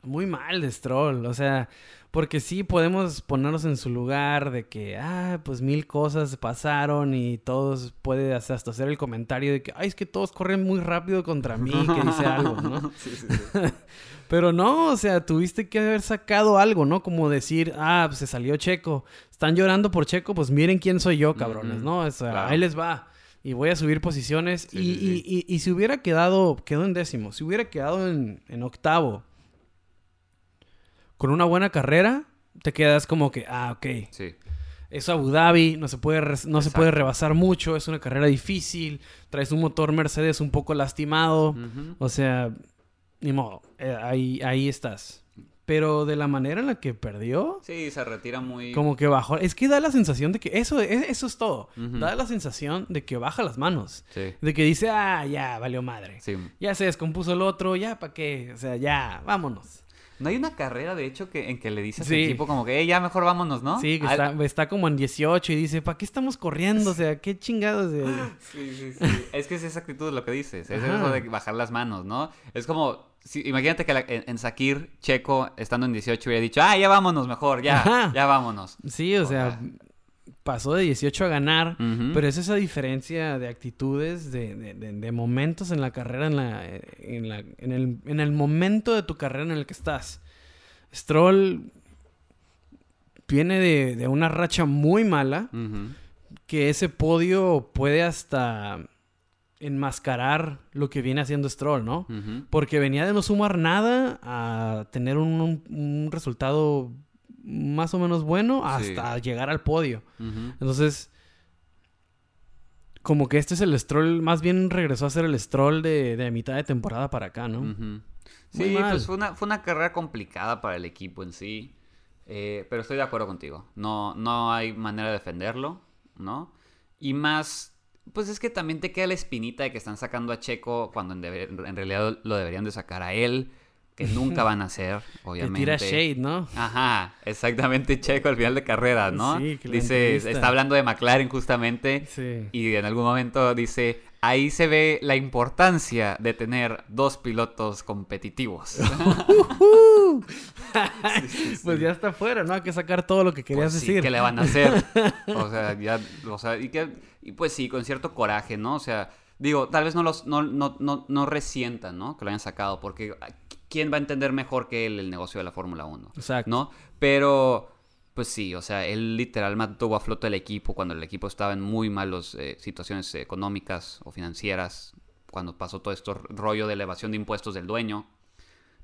Speaker 1: muy mal de Stroll. O sea, porque sí podemos ponernos en su lugar de que, ah, pues mil cosas pasaron y todos puede hasta hacer el comentario de que, ay, es que todos corren muy rápido contra mí, que dice algo, ¿no?
Speaker 2: sí, sí, sí.
Speaker 1: Pero no, o sea, tuviste que haber sacado algo, ¿no? Como decir, ah, pues se salió Checo. Están llorando por Checo, pues miren quién soy yo, cabrones, ¿no? O sea,
Speaker 2: claro.
Speaker 1: ahí les va. Y voy a subir posiciones.
Speaker 2: Sí,
Speaker 1: y,
Speaker 2: sí,
Speaker 1: y- y- y si hubiera quedado, quedó en décimo, si hubiera quedado en, en octavo, con una buena carrera, te quedas como que, ah, ok,
Speaker 2: Sí.
Speaker 1: es Abu Dhabi, no se puede, no se puede rebasar mucho, es una carrera difícil, traes un motor Mercedes un poco lastimado. O sea, ni modo, eh, ahí, ahí estás. Pero de la manera en la que perdió,
Speaker 2: Sí, se retira muy...
Speaker 1: como que bajó. Es que da la sensación de que eso, es- eso es todo. Da la sensación de que baja las manos.
Speaker 2: Sí.
Speaker 1: De que dice, ah, ya, valió madre.
Speaker 2: Sí.
Speaker 1: Ya se descompuso el otro, ya, ¿para qué? O sea, ya, vámonos.
Speaker 2: No hay una carrera, de hecho, que, en que le dice a su
Speaker 1: Sí.
Speaker 2: equipo como que, "Ey, ya mejor vámonos, ¿no?
Speaker 1: Sí, que
Speaker 2: Al-
Speaker 1: está, está como en 18 y dice, ¿para qué estamos corriendo? O sea, ¿qué chingados? de-?"
Speaker 2: Sí, sí, sí. es que es esa actitud lo que dices. Es
Speaker 1: Ajá.
Speaker 2: eso de bajar las manos, ¿no? Es como, si- imagínate que la- en, en Sakir, Checo, estando en 18, hubiera dicho, ah, ya vámonos mejor, ya,
Speaker 1: Ajá.
Speaker 2: ya vámonos.
Speaker 1: Sí, o sea, pasó de 18 a ganar. Pero es esa diferencia de actitudes, de, de- de- de momentos en la carrera, en, la, en, la- en el, en el momento de tu carrera en el que estás. Stroll viene de, de una racha muy mala, que ese podio puede hasta enmascarar lo que viene haciendo Stroll, ¿no? Porque venía de no sumar nada a tener un, un- un resultado más o menos bueno
Speaker 2: Sí.
Speaker 1: hasta llegar al podio. Entonces, como que este es el Stroll, más bien regresó a ser el Stroll de, de mitad de temporada para acá, ¿no?
Speaker 2: Sí, pues fue una, fue una carrera complicada para el equipo en sí. eh, pero estoy de acuerdo contigo. No, no hay manera de defenderlo, ¿no? Y más, pues es que también te queda la espinita de que están sacando a Checo cuando en, debe- en realidad lo deberían de sacar a él, que nunca van a hacer, obviamente.
Speaker 1: tira shade, ¿no?
Speaker 2: Ajá, exactamente Checo al final de carrera, ¿no?
Speaker 1: Sí, que
Speaker 2: dice, está hablando de McLaren justamente
Speaker 1: Sí.
Speaker 2: y en algún momento dice, ahí se ve la importancia de tener dos pilotos competitivos.
Speaker 1: Pues ya está fuera, ¿no? Hay que sacar todo lo que querías
Speaker 2: Pues
Speaker 1: decir.
Speaker 2: ¿qué le van a hacer? O sea, ya, o sea, y, que, y pues sí, con cierto coraje, ¿no? O sea, digo, tal vez no los, no, no, no, no resientan, ¿no? Que lo hayan sacado, porque ¿quién va a entender mejor que él el negocio de la Fórmula 1?
Speaker 1: Exacto.
Speaker 2: ¿No? Pero, pues sí, o sea, él literalmente tuvo a flote el equipo cuando el equipo estaba en muy malas situaciones económicas o financieras, cuando pasó todo esto rollo de elevación de impuestos del dueño,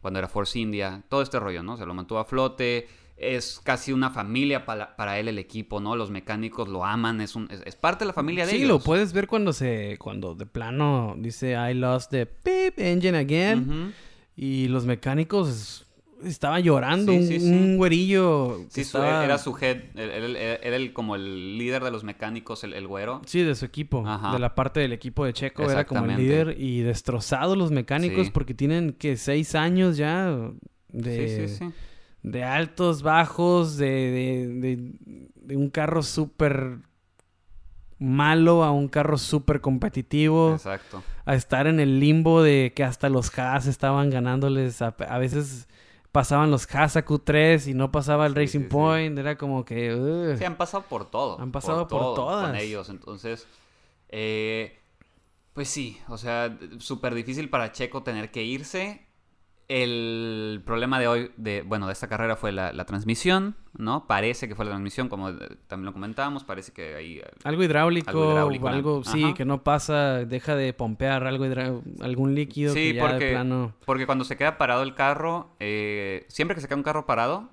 Speaker 2: cuando era Force India, todo este rollo, ¿no? Se lo mantuvo a flote, es casi una familia para, para él el equipo, ¿no? Los mecánicos lo aman, es, un, es, es parte de la familia de
Speaker 1: Sí,
Speaker 2: ellos.
Speaker 1: lo puedes ver cuando se, cuando de plano dice I lost the beep engine again. Y los mecánicos estaban llorando.
Speaker 2: Sí,
Speaker 1: un,
Speaker 2: sí, sí.
Speaker 1: un güerillo. que estaba-
Speaker 2: era su head, era, el, como el líder de los mecánicos, el, el güero.
Speaker 1: Sí, de su equipo.
Speaker 2: Ajá.
Speaker 1: De la parte del equipo de Checo. Era como el líder. Y destrozados los mecánicos porque tienen que seis años ya de,
Speaker 2: Sí, sí, sí.
Speaker 1: de altos, bajos, de, de, de- de un carro súper malo a un carro súper competitivo.
Speaker 2: Exacto.
Speaker 1: A estar en el limbo de que hasta los Haas estaban ganándoles. A, a veces pasaban los Haas a Q3 y no pasaba el
Speaker 2: Sí,
Speaker 1: Racing
Speaker 2: sí, sí.
Speaker 1: Point. Era como que... ugh.
Speaker 2: Sí, han pasado por todo.
Speaker 1: Han pasado por
Speaker 2: todo
Speaker 1: todas.
Speaker 2: Con ellos. Entonces, eh, pues sí, o sea, súper difícil para Checo tener que irse. El problema de hoy, de, bueno, de esta carrera fue la, la transmisión, ¿no? Parece que fue la transmisión, como eh, también lo comentábamos, parece que ahí... eh,
Speaker 1: Algo hidráulico,
Speaker 2: Algo hidráulico,
Speaker 1: algo, sí,
Speaker 2: Ajá.
Speaker 1: que no pasa, deja de pompear algo hidra- algún líquido
Speaker 2: Sí,
Speaker 1: que ya de
Speaker 2: porque,
Speaker 1: plano...
Speaker 2: porque cuando se queda parado el carro, eh, siempre que se queda un carro parado,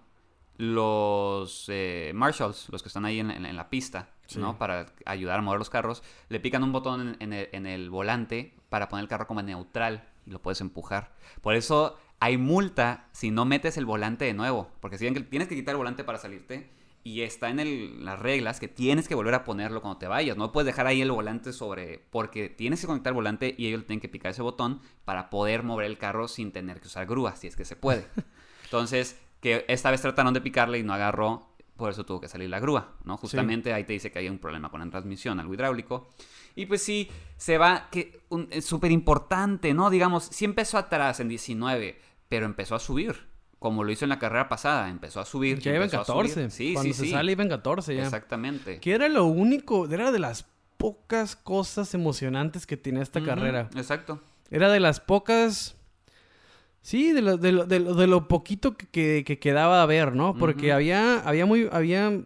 Speaker 2: los eh, marshals, los que están ahí en, en- en la pista,
Speaker 1: Sí.
Speaker 2: ¿no? Para ayudar a mover los carros, le pican un botón en, en el, en el volante para poner el carro como neutral y lo puedes empujar. Por eso hay multa si no metes el volante de nuevo, porque si que tienes que quitar el volante para salirte y está en el- las reglas que tienes que volver a ponerlo cuando te vayas. No puedes dejar ahí el volante sobre. Porque tienes que conectar el volante y ellos tienen que picar ese botón para poder mover el carro sin tener que usar grúa, si es que se puede. Entonces, que esta vez trataron de picarle y no agarró. Por eso tuvo que salir la grúa, ¿no? Justamente ahí te dice que hay un problema con la transmisión, algo hidráulico. Y pues sí, se va, que un- es súper importante, ¿no? Digamos, sí empezó atrás en 19, pero empezó a subir. Como lo hizo en la carrera pasada, empezó a subir.
Speaker 1: Ya iba en
Speaker 2: empezó a subir.
Speaker 1: 14.
Speaker 2: Sí,
Speaker 1: Cuando
Speaker 2: sí,
Speaker 1: se
Speaker 2: sí.
Speaker 1: sale iba en 14 ya.
Speaker 2: Exactamente.
Speaker 1: Que era lo único, era de las pocas cosas emocionantes que tenía esta carrera.
Speaker 2: Exacto.
Speaker 1: Era de las pocas... Sí, de lo, de lo, de lo- de lo poquito que, que- que quedaba a ver, ¿no? Porque había, había muy... Había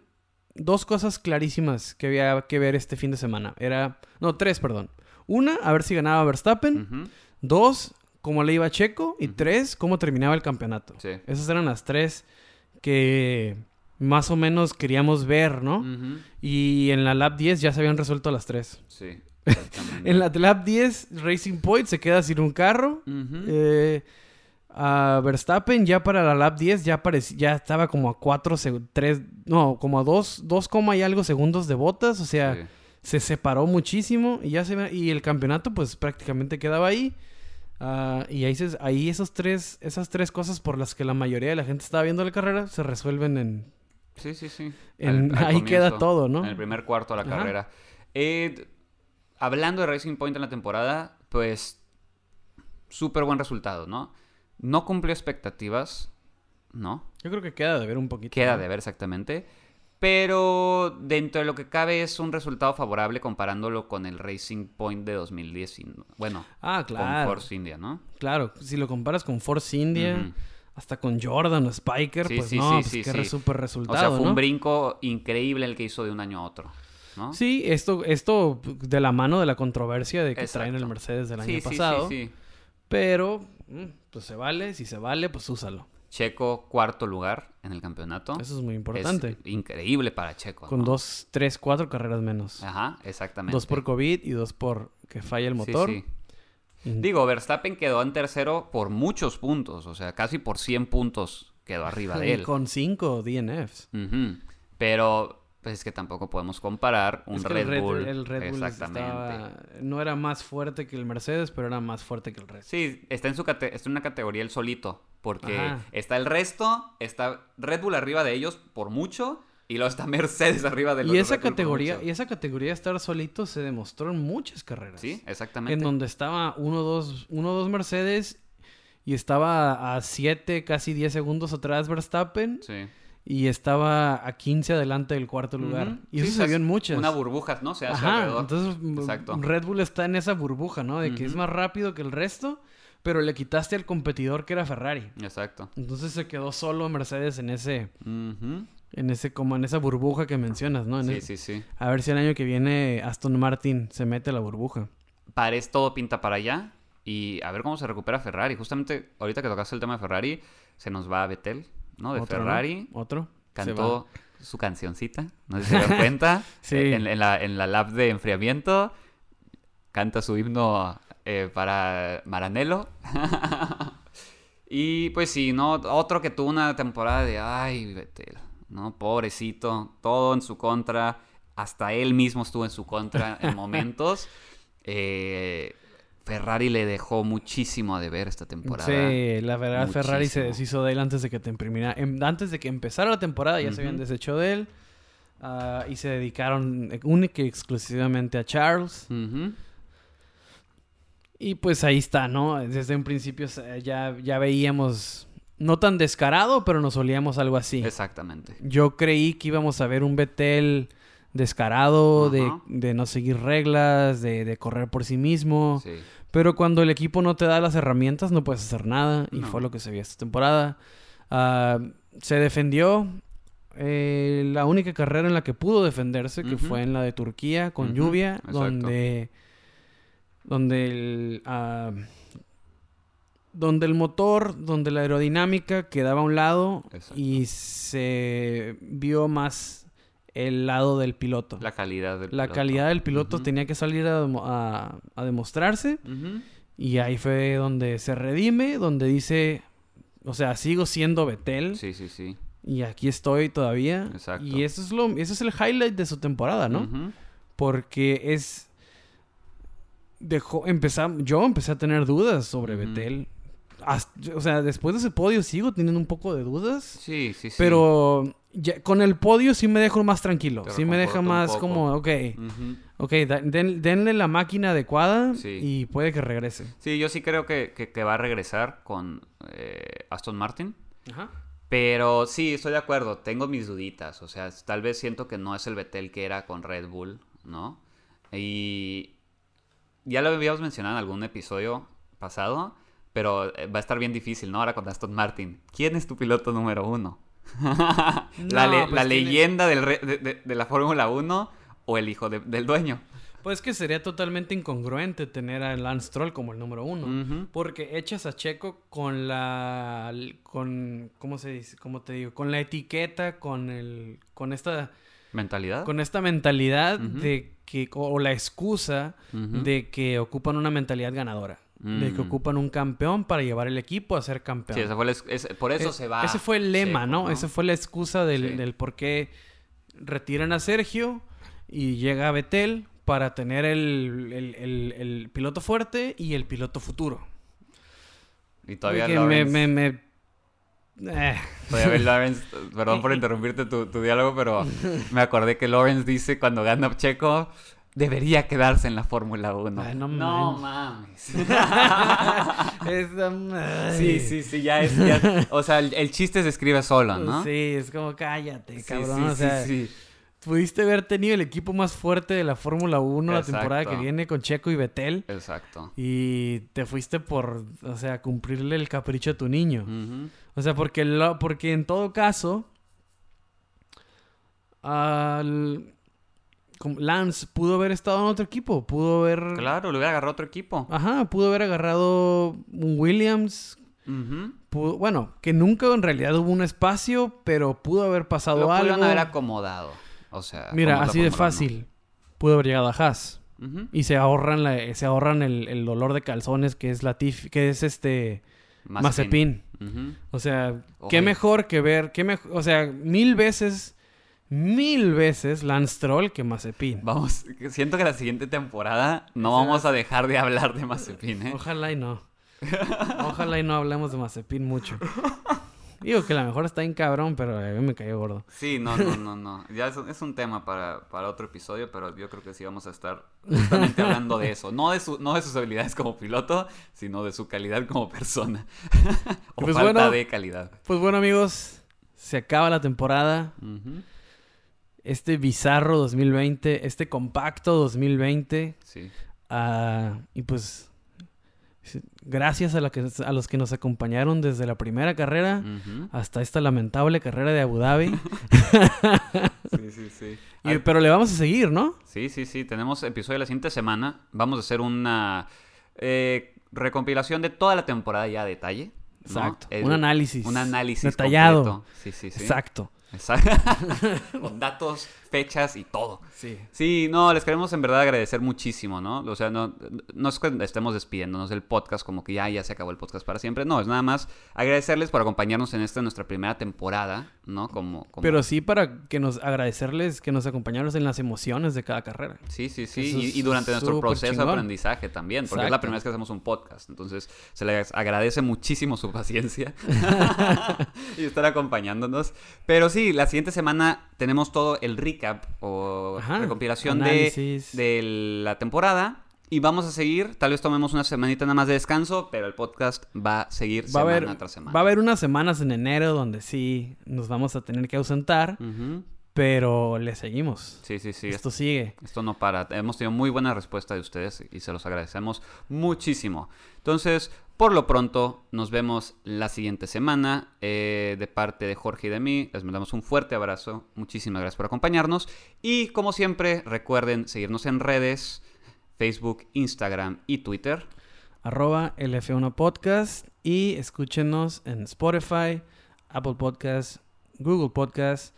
Speaker 1: dos cosas clarísimas que había que ver este fin de semana. Era... No, tres, perdón. Una, a ver si ganaba Verstappen. Dos, cómo le iba a Checo. Y tres, cómo terminaba el campeonato.
Speaker 2: Sí.
Speaker 1: Esas eran las tres que más o menos queríamos ver, ¿no? Y en la Lab 10 ya se habían resuelto las tres.
Speaker 2: Sí.
Speaker 1: En la Lab 10, Racing Point se queda sin un carro. Eh, a Verstappen ya para la Lab 10 ya, ya estaba como a 4, 3, no, como a 2, 2, y algo segundos de botas. O sea,
Speaker 2: sí.
Speaker 1: se separó muchísimo y ya se y el campeonato pues prácticamente quedaba ahí. Ah, y ahí, se- ahí esos tres, esas tres cosas por las que la mayoría de la gente estaba viendo la carrera se resuelven en...
Speaker 2: Sí, sí, sí.
Speaker 1: En-
Speaker 2: Al- al
Speaker 1: ahí queda todo, ¿no?
Speaker 2: En el primer cuarto de la
Speaker 1: Ajá.
Speaker 2: carrera. Eh, hablando de Racing Point en la temporada, pues súper buen resultado, ¿no? No cumplió expectativas, ¿no?
Speaker 1: Yo creo que queda de ver un poquito.
Speaker 2: Queda de ver exactamente. Pero dentro de lo que cabe es un resultado favorable comparándolo con el Racing Point de 2010. y- Bueno,
Speaker 1: Ah,
Speaker 2: con. Force India, ¿no?
Speaker 1: Claro, si lo comparas con Force India, hasta con Jordan o Spiker,
Speaker 2: Sí,
Speaker 1: pues
Speaker 2: sí,
Speaker 1: no,
Speaker 2: sí,
Speaker 1: pues qué súper
Speaker 2: O
Speaker 1: resultado,
Speaker 2: sea, fue
Speaker 1: ¿no?
Speaker 2: un brinco increíble el que hizo de un año a otro, ¿no?
Speaker 1: Sí, esto, esto de la mano de la controversia de que traen el. Mercedes del año pasado.
Speaker 2: sí, sí.
Speaker 1: Pero, mm, pues se vale, si se vale, pues úsalo.
Speaker 2: Checo, cuarto lugar en el campeonato.
Speaker 1: Eso es muy importante.
Speaker 2: Es increíble para Checo.
Speaker 1: Con
Speaker 2: ¿no?
Speaker 1: dos, tres, cuatro carreras menos.
Speaker 2: Ajá, exactamente.
Speaker 1: Dos por COVID y dos por que falla el motor.
Speaker 2: sí.
Speaker 1: Y-
Speaker 2: Digo, Verstappen quedó en tercero por muchos puntos. O sea, casi por 100 puntos quedó arriba de él.
Speaker 1: Con cinco DNFs.
Speaker 2: Ujú. Pero, pues es que tampoco podemos comparar un
Speaker 1: Es que
Speaker 2: Red,
Speaker 1: el
Speaker 2: Bull.
Speaker 1: el Red Bull
Speaker 2: Exactamente.
Speaker 1: estaba- no era más fuerte que el Mercedes, pero era más fuerte que el resto.
Speaker 2: Sí, está en, su cate- está en una categoría él solito. Porque
Speaker 1: Ajá.
Speaker 2: está el resto, está Red Bull arriba de ellos por mucho. Y luego está Mercedes arriba de los
Speaker 1: Y esa
Speaker 2: Red Bull
Speaker 1: categoría, y esa categoría de estar solito se demostró en muchas carreras.
Speaker 2: Sí, exactamente.
Speaker 1: En donde estaba 1-2 1-2 Mercedes y estaba a 7, casi 10 segundos atrás Verstappen
Speaker 2: Sí.
Speaker 1: Y estaba a 15 adelante del cuarto lugar. Y
Speaker 2: Sí,
Speaker 1: eso se vio en muchas.
Speaker 2: Una burbuja, ¿no? Se hace
Speaker 1: Ajá,
Speaker 2: alrededor.
Speaker 1: entonces mm,
Speaker 2: Exacto.
Speaker 1: Red Bull está en esa burbuja, ¿no? De que es más rápido que el resto, pero le quitaste al competidor que era Ferrari.
Speaker 2: Exacto.
Speaker 1: Entonces se quedó solo Mercedes en ese, en ese, como en esa burbuja que mencionas, ¿no? En
Speaker 2: Sí,
Speaker 1: el-
Speaker 2: sí, sí.
Speaker 1: A ver si el año que viene Aston Martin se mete a la burbuja.
Speaker 2: Parece todo pinta para allá. Y a ver cómo se recupera Ferrari. Justamente ahorita que tocaste el tema de Ferrari, se nos va a Betel, ¿no? De
Speaker 1: Otro, ¿no?
Speaker 2: Ferrari.
Speaker 1: Otro.
Speaker 2: Cantó su cancioncita. No sé si se dan cuenta.
Speaker 1: Sí.
Speaker 2: En, en la, en la lab de enfriamiento. Canta su himno eh, para Maranello. y pues sí, ¿no? Otro que tuvo una temporada de, ay, Betel, ¿no? Pobrecito, todo en su contra. Hasta él mismo estuvo en su contra en momentos. Eh, Ferrari le dejó muchísimo a deber esta temporada.
Speaker 1: Sí, la verdad Ferrari se deshizo de él antes de que em- antes de que empezara la temporada ya se habían deshecho de él. ah, y se dedicaron única y exclusivamente a Charles. Y pues ahí está, ¿no? Desde un principio eh, ya, ya veíamos, no tan descarado, pero nos olíamos algo así.
Speaker 2: Exactamente.
Speaker 1: Yo creí que íbamos a ver un Betel descarado, de, no seguir reglas, de, de correr por sí mismo.
Speaker 2: Sí.
Speaker 1: Pero cuando el equipo no te da las herramientas, no puedes hacer nada. Y
Speaker 2: No.
Speaker 1: fue lo que se vio esta temporada. Ah, se defendió. eh, la única carrera en la que pudo defenderse, que fue en la de Turquía con lluvia,
Speaker 2: exacto.
Speaker 1: donde, donde el, ah, donde el motor, donde la aerodinámica quedaba a un lado
Speaker 2: Exacto.
Speaker 1: y se vio más el lado del piloto.
Speaker 2: La calidad del
Speaker 1: La
Speaker 2: piloto.
Speaker 1: calidad del piloto tenía que salir a, demo- a- a demostrarse. Y ahí fue donde se redime, donde dice, o sea, sigo siendo Betel
Speaker 2: Sí, sí, sí.
Speaker 1: y aquí estoy todavía.
Speaker 2: Exacto.
Speaker 1: Y eso es lo, ese es el highlight de su temporada, ¿no? Porque es dejó empezar, yo empecé a tener dudas sobre. Betel. Hasta- o sea, después de ese podio sigo teniendo un poco de dudas.
Speaker 2: Sí, sí, sí.
Speaker 1: Pero ya- con el podio sí me dejo más tranquilo. Sí me deja más como, ok,
Speaker 2: Ujú.
Speaker 1: ok, den- denle la máquina adecuada
Speaker 2: Sí.
Speaker 1: y puede que regrese.
Speaker 2: Sí, yo sí creo que, que- que va a regresar con eh, Aston Martin.
Speaker 1: Ajá.
Speaker 2: Pero sí, estoy de acuerdo. Tengo mis duditas. O sea, tal vez siento que no es el Betel que era con Red Bull, ¿no? Y ya lo habíamos mencionado en algún episodio pasado, pero eh, va a estar bien difícil, ¿no? Ahora con Aston Martin. ¿Quién es tu piloto número uno? la
Speaker 1: No,
Speaker 2: le-
Speaker 1: pues
Speaker 2: la leyenda del re- de, de- de la Fórmula 1 o el hijo de- del dueño.
Speaker 1: Pues que sería totalmente incongruente tener a Lance Stroll como el número uno. Porque echas a Checo con la... con... ¿Cómo se dice? ¿Cómo te digo? Con la etiqueta, con el... con esta...
Speaker 2: ¿Mentalidad?
Speaker 1: con esta mentalidad de que... o la excusa de que ocupan una mentalidad ganadora. De que
Speaker 2: Mm.
Speaker 1: ocupan un campeón para llevar el equipo a ser campeón.
Speaker 2: Sí, ese fue el es- ese- por eso
Speaker 1: Es-
Speaker 2: se va.
Speaker 1: Ese fue el lema,
Speaker 2: Checo,
Speaker 1: ¿no? Esa fue la excusa del,
Speaker 2: Sí.
Speaker 1: del por qué retiran a Sergio y llega Betel para tener el, el- el- el piloto fuerte y el piloto futuro.
Speaker 2: Y todavía Lawrence-
Speaker 1: me, me, me- eh,
Speaker 2: Todavía Lawrence, perdón por interrumpirte tu, tu diálogo, pero me acordé que Lawrence dice cuando gana Checo, debería quedarse en la Fórmula 1.
Speaker 1: Ay, no
Speaker 2: mames.
Speaker 1: um,
Speaker 2: sí, sí, sí, ya es. ya- o sea, el, el chiste se escribe solo, ¿no?
Speaker 1: Sí, es como cállate, cabrón.
Speaker 2: sí,
Speaker 1: o
Speaker 2: sí,
Speaker 1: sea,
Speaker 2: sí.
Speaker 1: pudiste haber tenido el equipo más fuerte de la Fórmula 1 la temporada que viene con Checo y Betel.
Speaker 2: Exacto.
Speaker 1: Y te fuiste por, o sea, cumplirle el capricho a tu niño. O sea, porque, lo, porque en todo caso, al- como Lance pudo haber estado en otro equipo, pudo haber...
Speaker 2: Claro, le hubiera agarrado otro equipo.
Speaker 1: Ajá, pudo haber agarrado un Williams, pudo- bueno, que nunca en realidad hubo un espacio, pero pudo haber pasado
Speaker 2: Lo
Speaker 1: algo.
Speaker 2: pudieron haber acomodado. O sea,
Speaker 1: Mira, así de fácil, pudo haber llegado a Haas.
Speaker 2: 1. Ujú.
Speaker 1: Y se ahorran, la- se ahorran el, el dolor de calzones que es Latif, que es este Mazepin. O sea,
Speaker 2: Oye.
Speaker 1: qué mejor que ver, qué mejor, o sea, mil veces, mil veces Lance Stroll que Mazepin.
Speaker 2: Vamos, siento que la siguiente temporada no
Speaker 1: Esa-
Speaker 2: vamos a dejar de hablar de Mazepin, ¿eh?
Speaker 1: Ojalá y no. Ojalá y no hablemos de Mazepin mucho. Digo que la mejor está en cabrón, pero a mí me cayó gordo.
Speaker 2: Sí, no, no, no, no. Ya es, es un tema para, para otro episodio, pero yo creo que sí vamos a estar justamente hablando de eso. No de, su, no de sus habilidades como piloto, sino de su calidad como persona. o
Speaker 1: Pues
Speaker 2: falta
Speaker 1: bueno.
Speaker 2: de calidad.
Speaker 1: Pues bueno, amigos, se acaba la temporada. Este bizarro 2020, este compacto 2020.
Speaker 2: Sí.
Speaker 1: Ah, y pues, gracias a, la que, a los que nos acompañaron desde la primera carrera hasta esta lamentable carrera de Abu Dhabi.
Speaker 2: Sí, sí, sí.
Speaker 1: Y- pero le vamos a seguir, ¿no?
Speaker 2: Sí, sí, sí. Tenemos episodio la siguiente semana. Vamos a hacer una eh, recompilación de toda la temporada ya a detalle. ¿no?
Speaker 1: Exacto.
Speaker 2: El-
Speaker 1: un análisis.
Speaker 2: Un análisis
Speaker 1: detallado.
Speaker 2: completo. Sí, sí, sí.
Speaker 1: Exacto.
Speaker 2: Exacto. Con datos, fechas y todo.
Speaker 1: Sí.
Speaker 2: Sí, no, les queremos en verdad agradecer muchísimo, ¿no? O sea, no, no es que estemos despidiéndonos del podcast como que ya, ya se acabó el podcast para siempre. No, es nada más agradecerles por acompañarnos en esta nuestra primera temporada, ¿no? Como, como-
Speaker 1: Pero sí para que nos agradecerles que nos acompañaron en las emociones de cada carrera.
Speaker 2: Sí, sí, sí. Y, durante nuestro proceso de aprendizaje también, porque es la primera vez que hacemos un podcast. Entonces, se les agradece muchísimo su paciencia y estar acompañándonos. Pero sí, la siguiente semana tenemos todo el recap recap o
Speaker 1: Ajá,
Speaker 2: recompilación de, de la temporada. Y vamos a seguir, tal vez tomemos una semanita nada más de descanso, pero el podcast va a seguir
Speaker 1: Va a,
Speaker 2: semana
Speaker 1: haber,
Speaker 2: tras semana.
Speaker 1: va a haber unas semanas en enero donde sí nos vamos a tener que ausentar, pero le seguimos.
Speaker 2: Sí, sí, sí.
Speaker 1: Esto sigue.
Speaker 2: Esto no para. Hemos tenido muy buena respuesta de ustedes y se los agradecemos muchísimo. Entonces, por lo pronto, nos vemos la siguiente semana. Eh, de parte de Jorge y de mí, les mandamos un fuerte abrazo. Muchísimas gracias por acompañarnos. Y como siempre, recuerden seguirnos en redes, Facebook, Instagram y Twitter.
Speaker 1: Arroba LF1 Podcast y escúchenos en Spotify, Apple Podcast, Google Podcast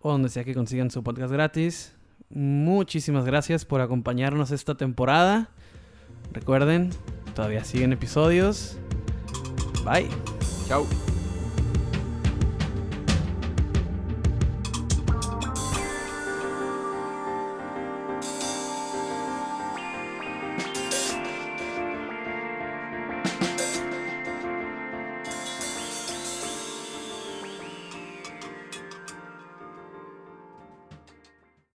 Speaker 1: o donde sea que consigan su podcast gratis. Muchísimas gracias por acompañarnos esta temporada. Recuerden, todavía siguen episodios. Bye.
Speaker 2: Chao.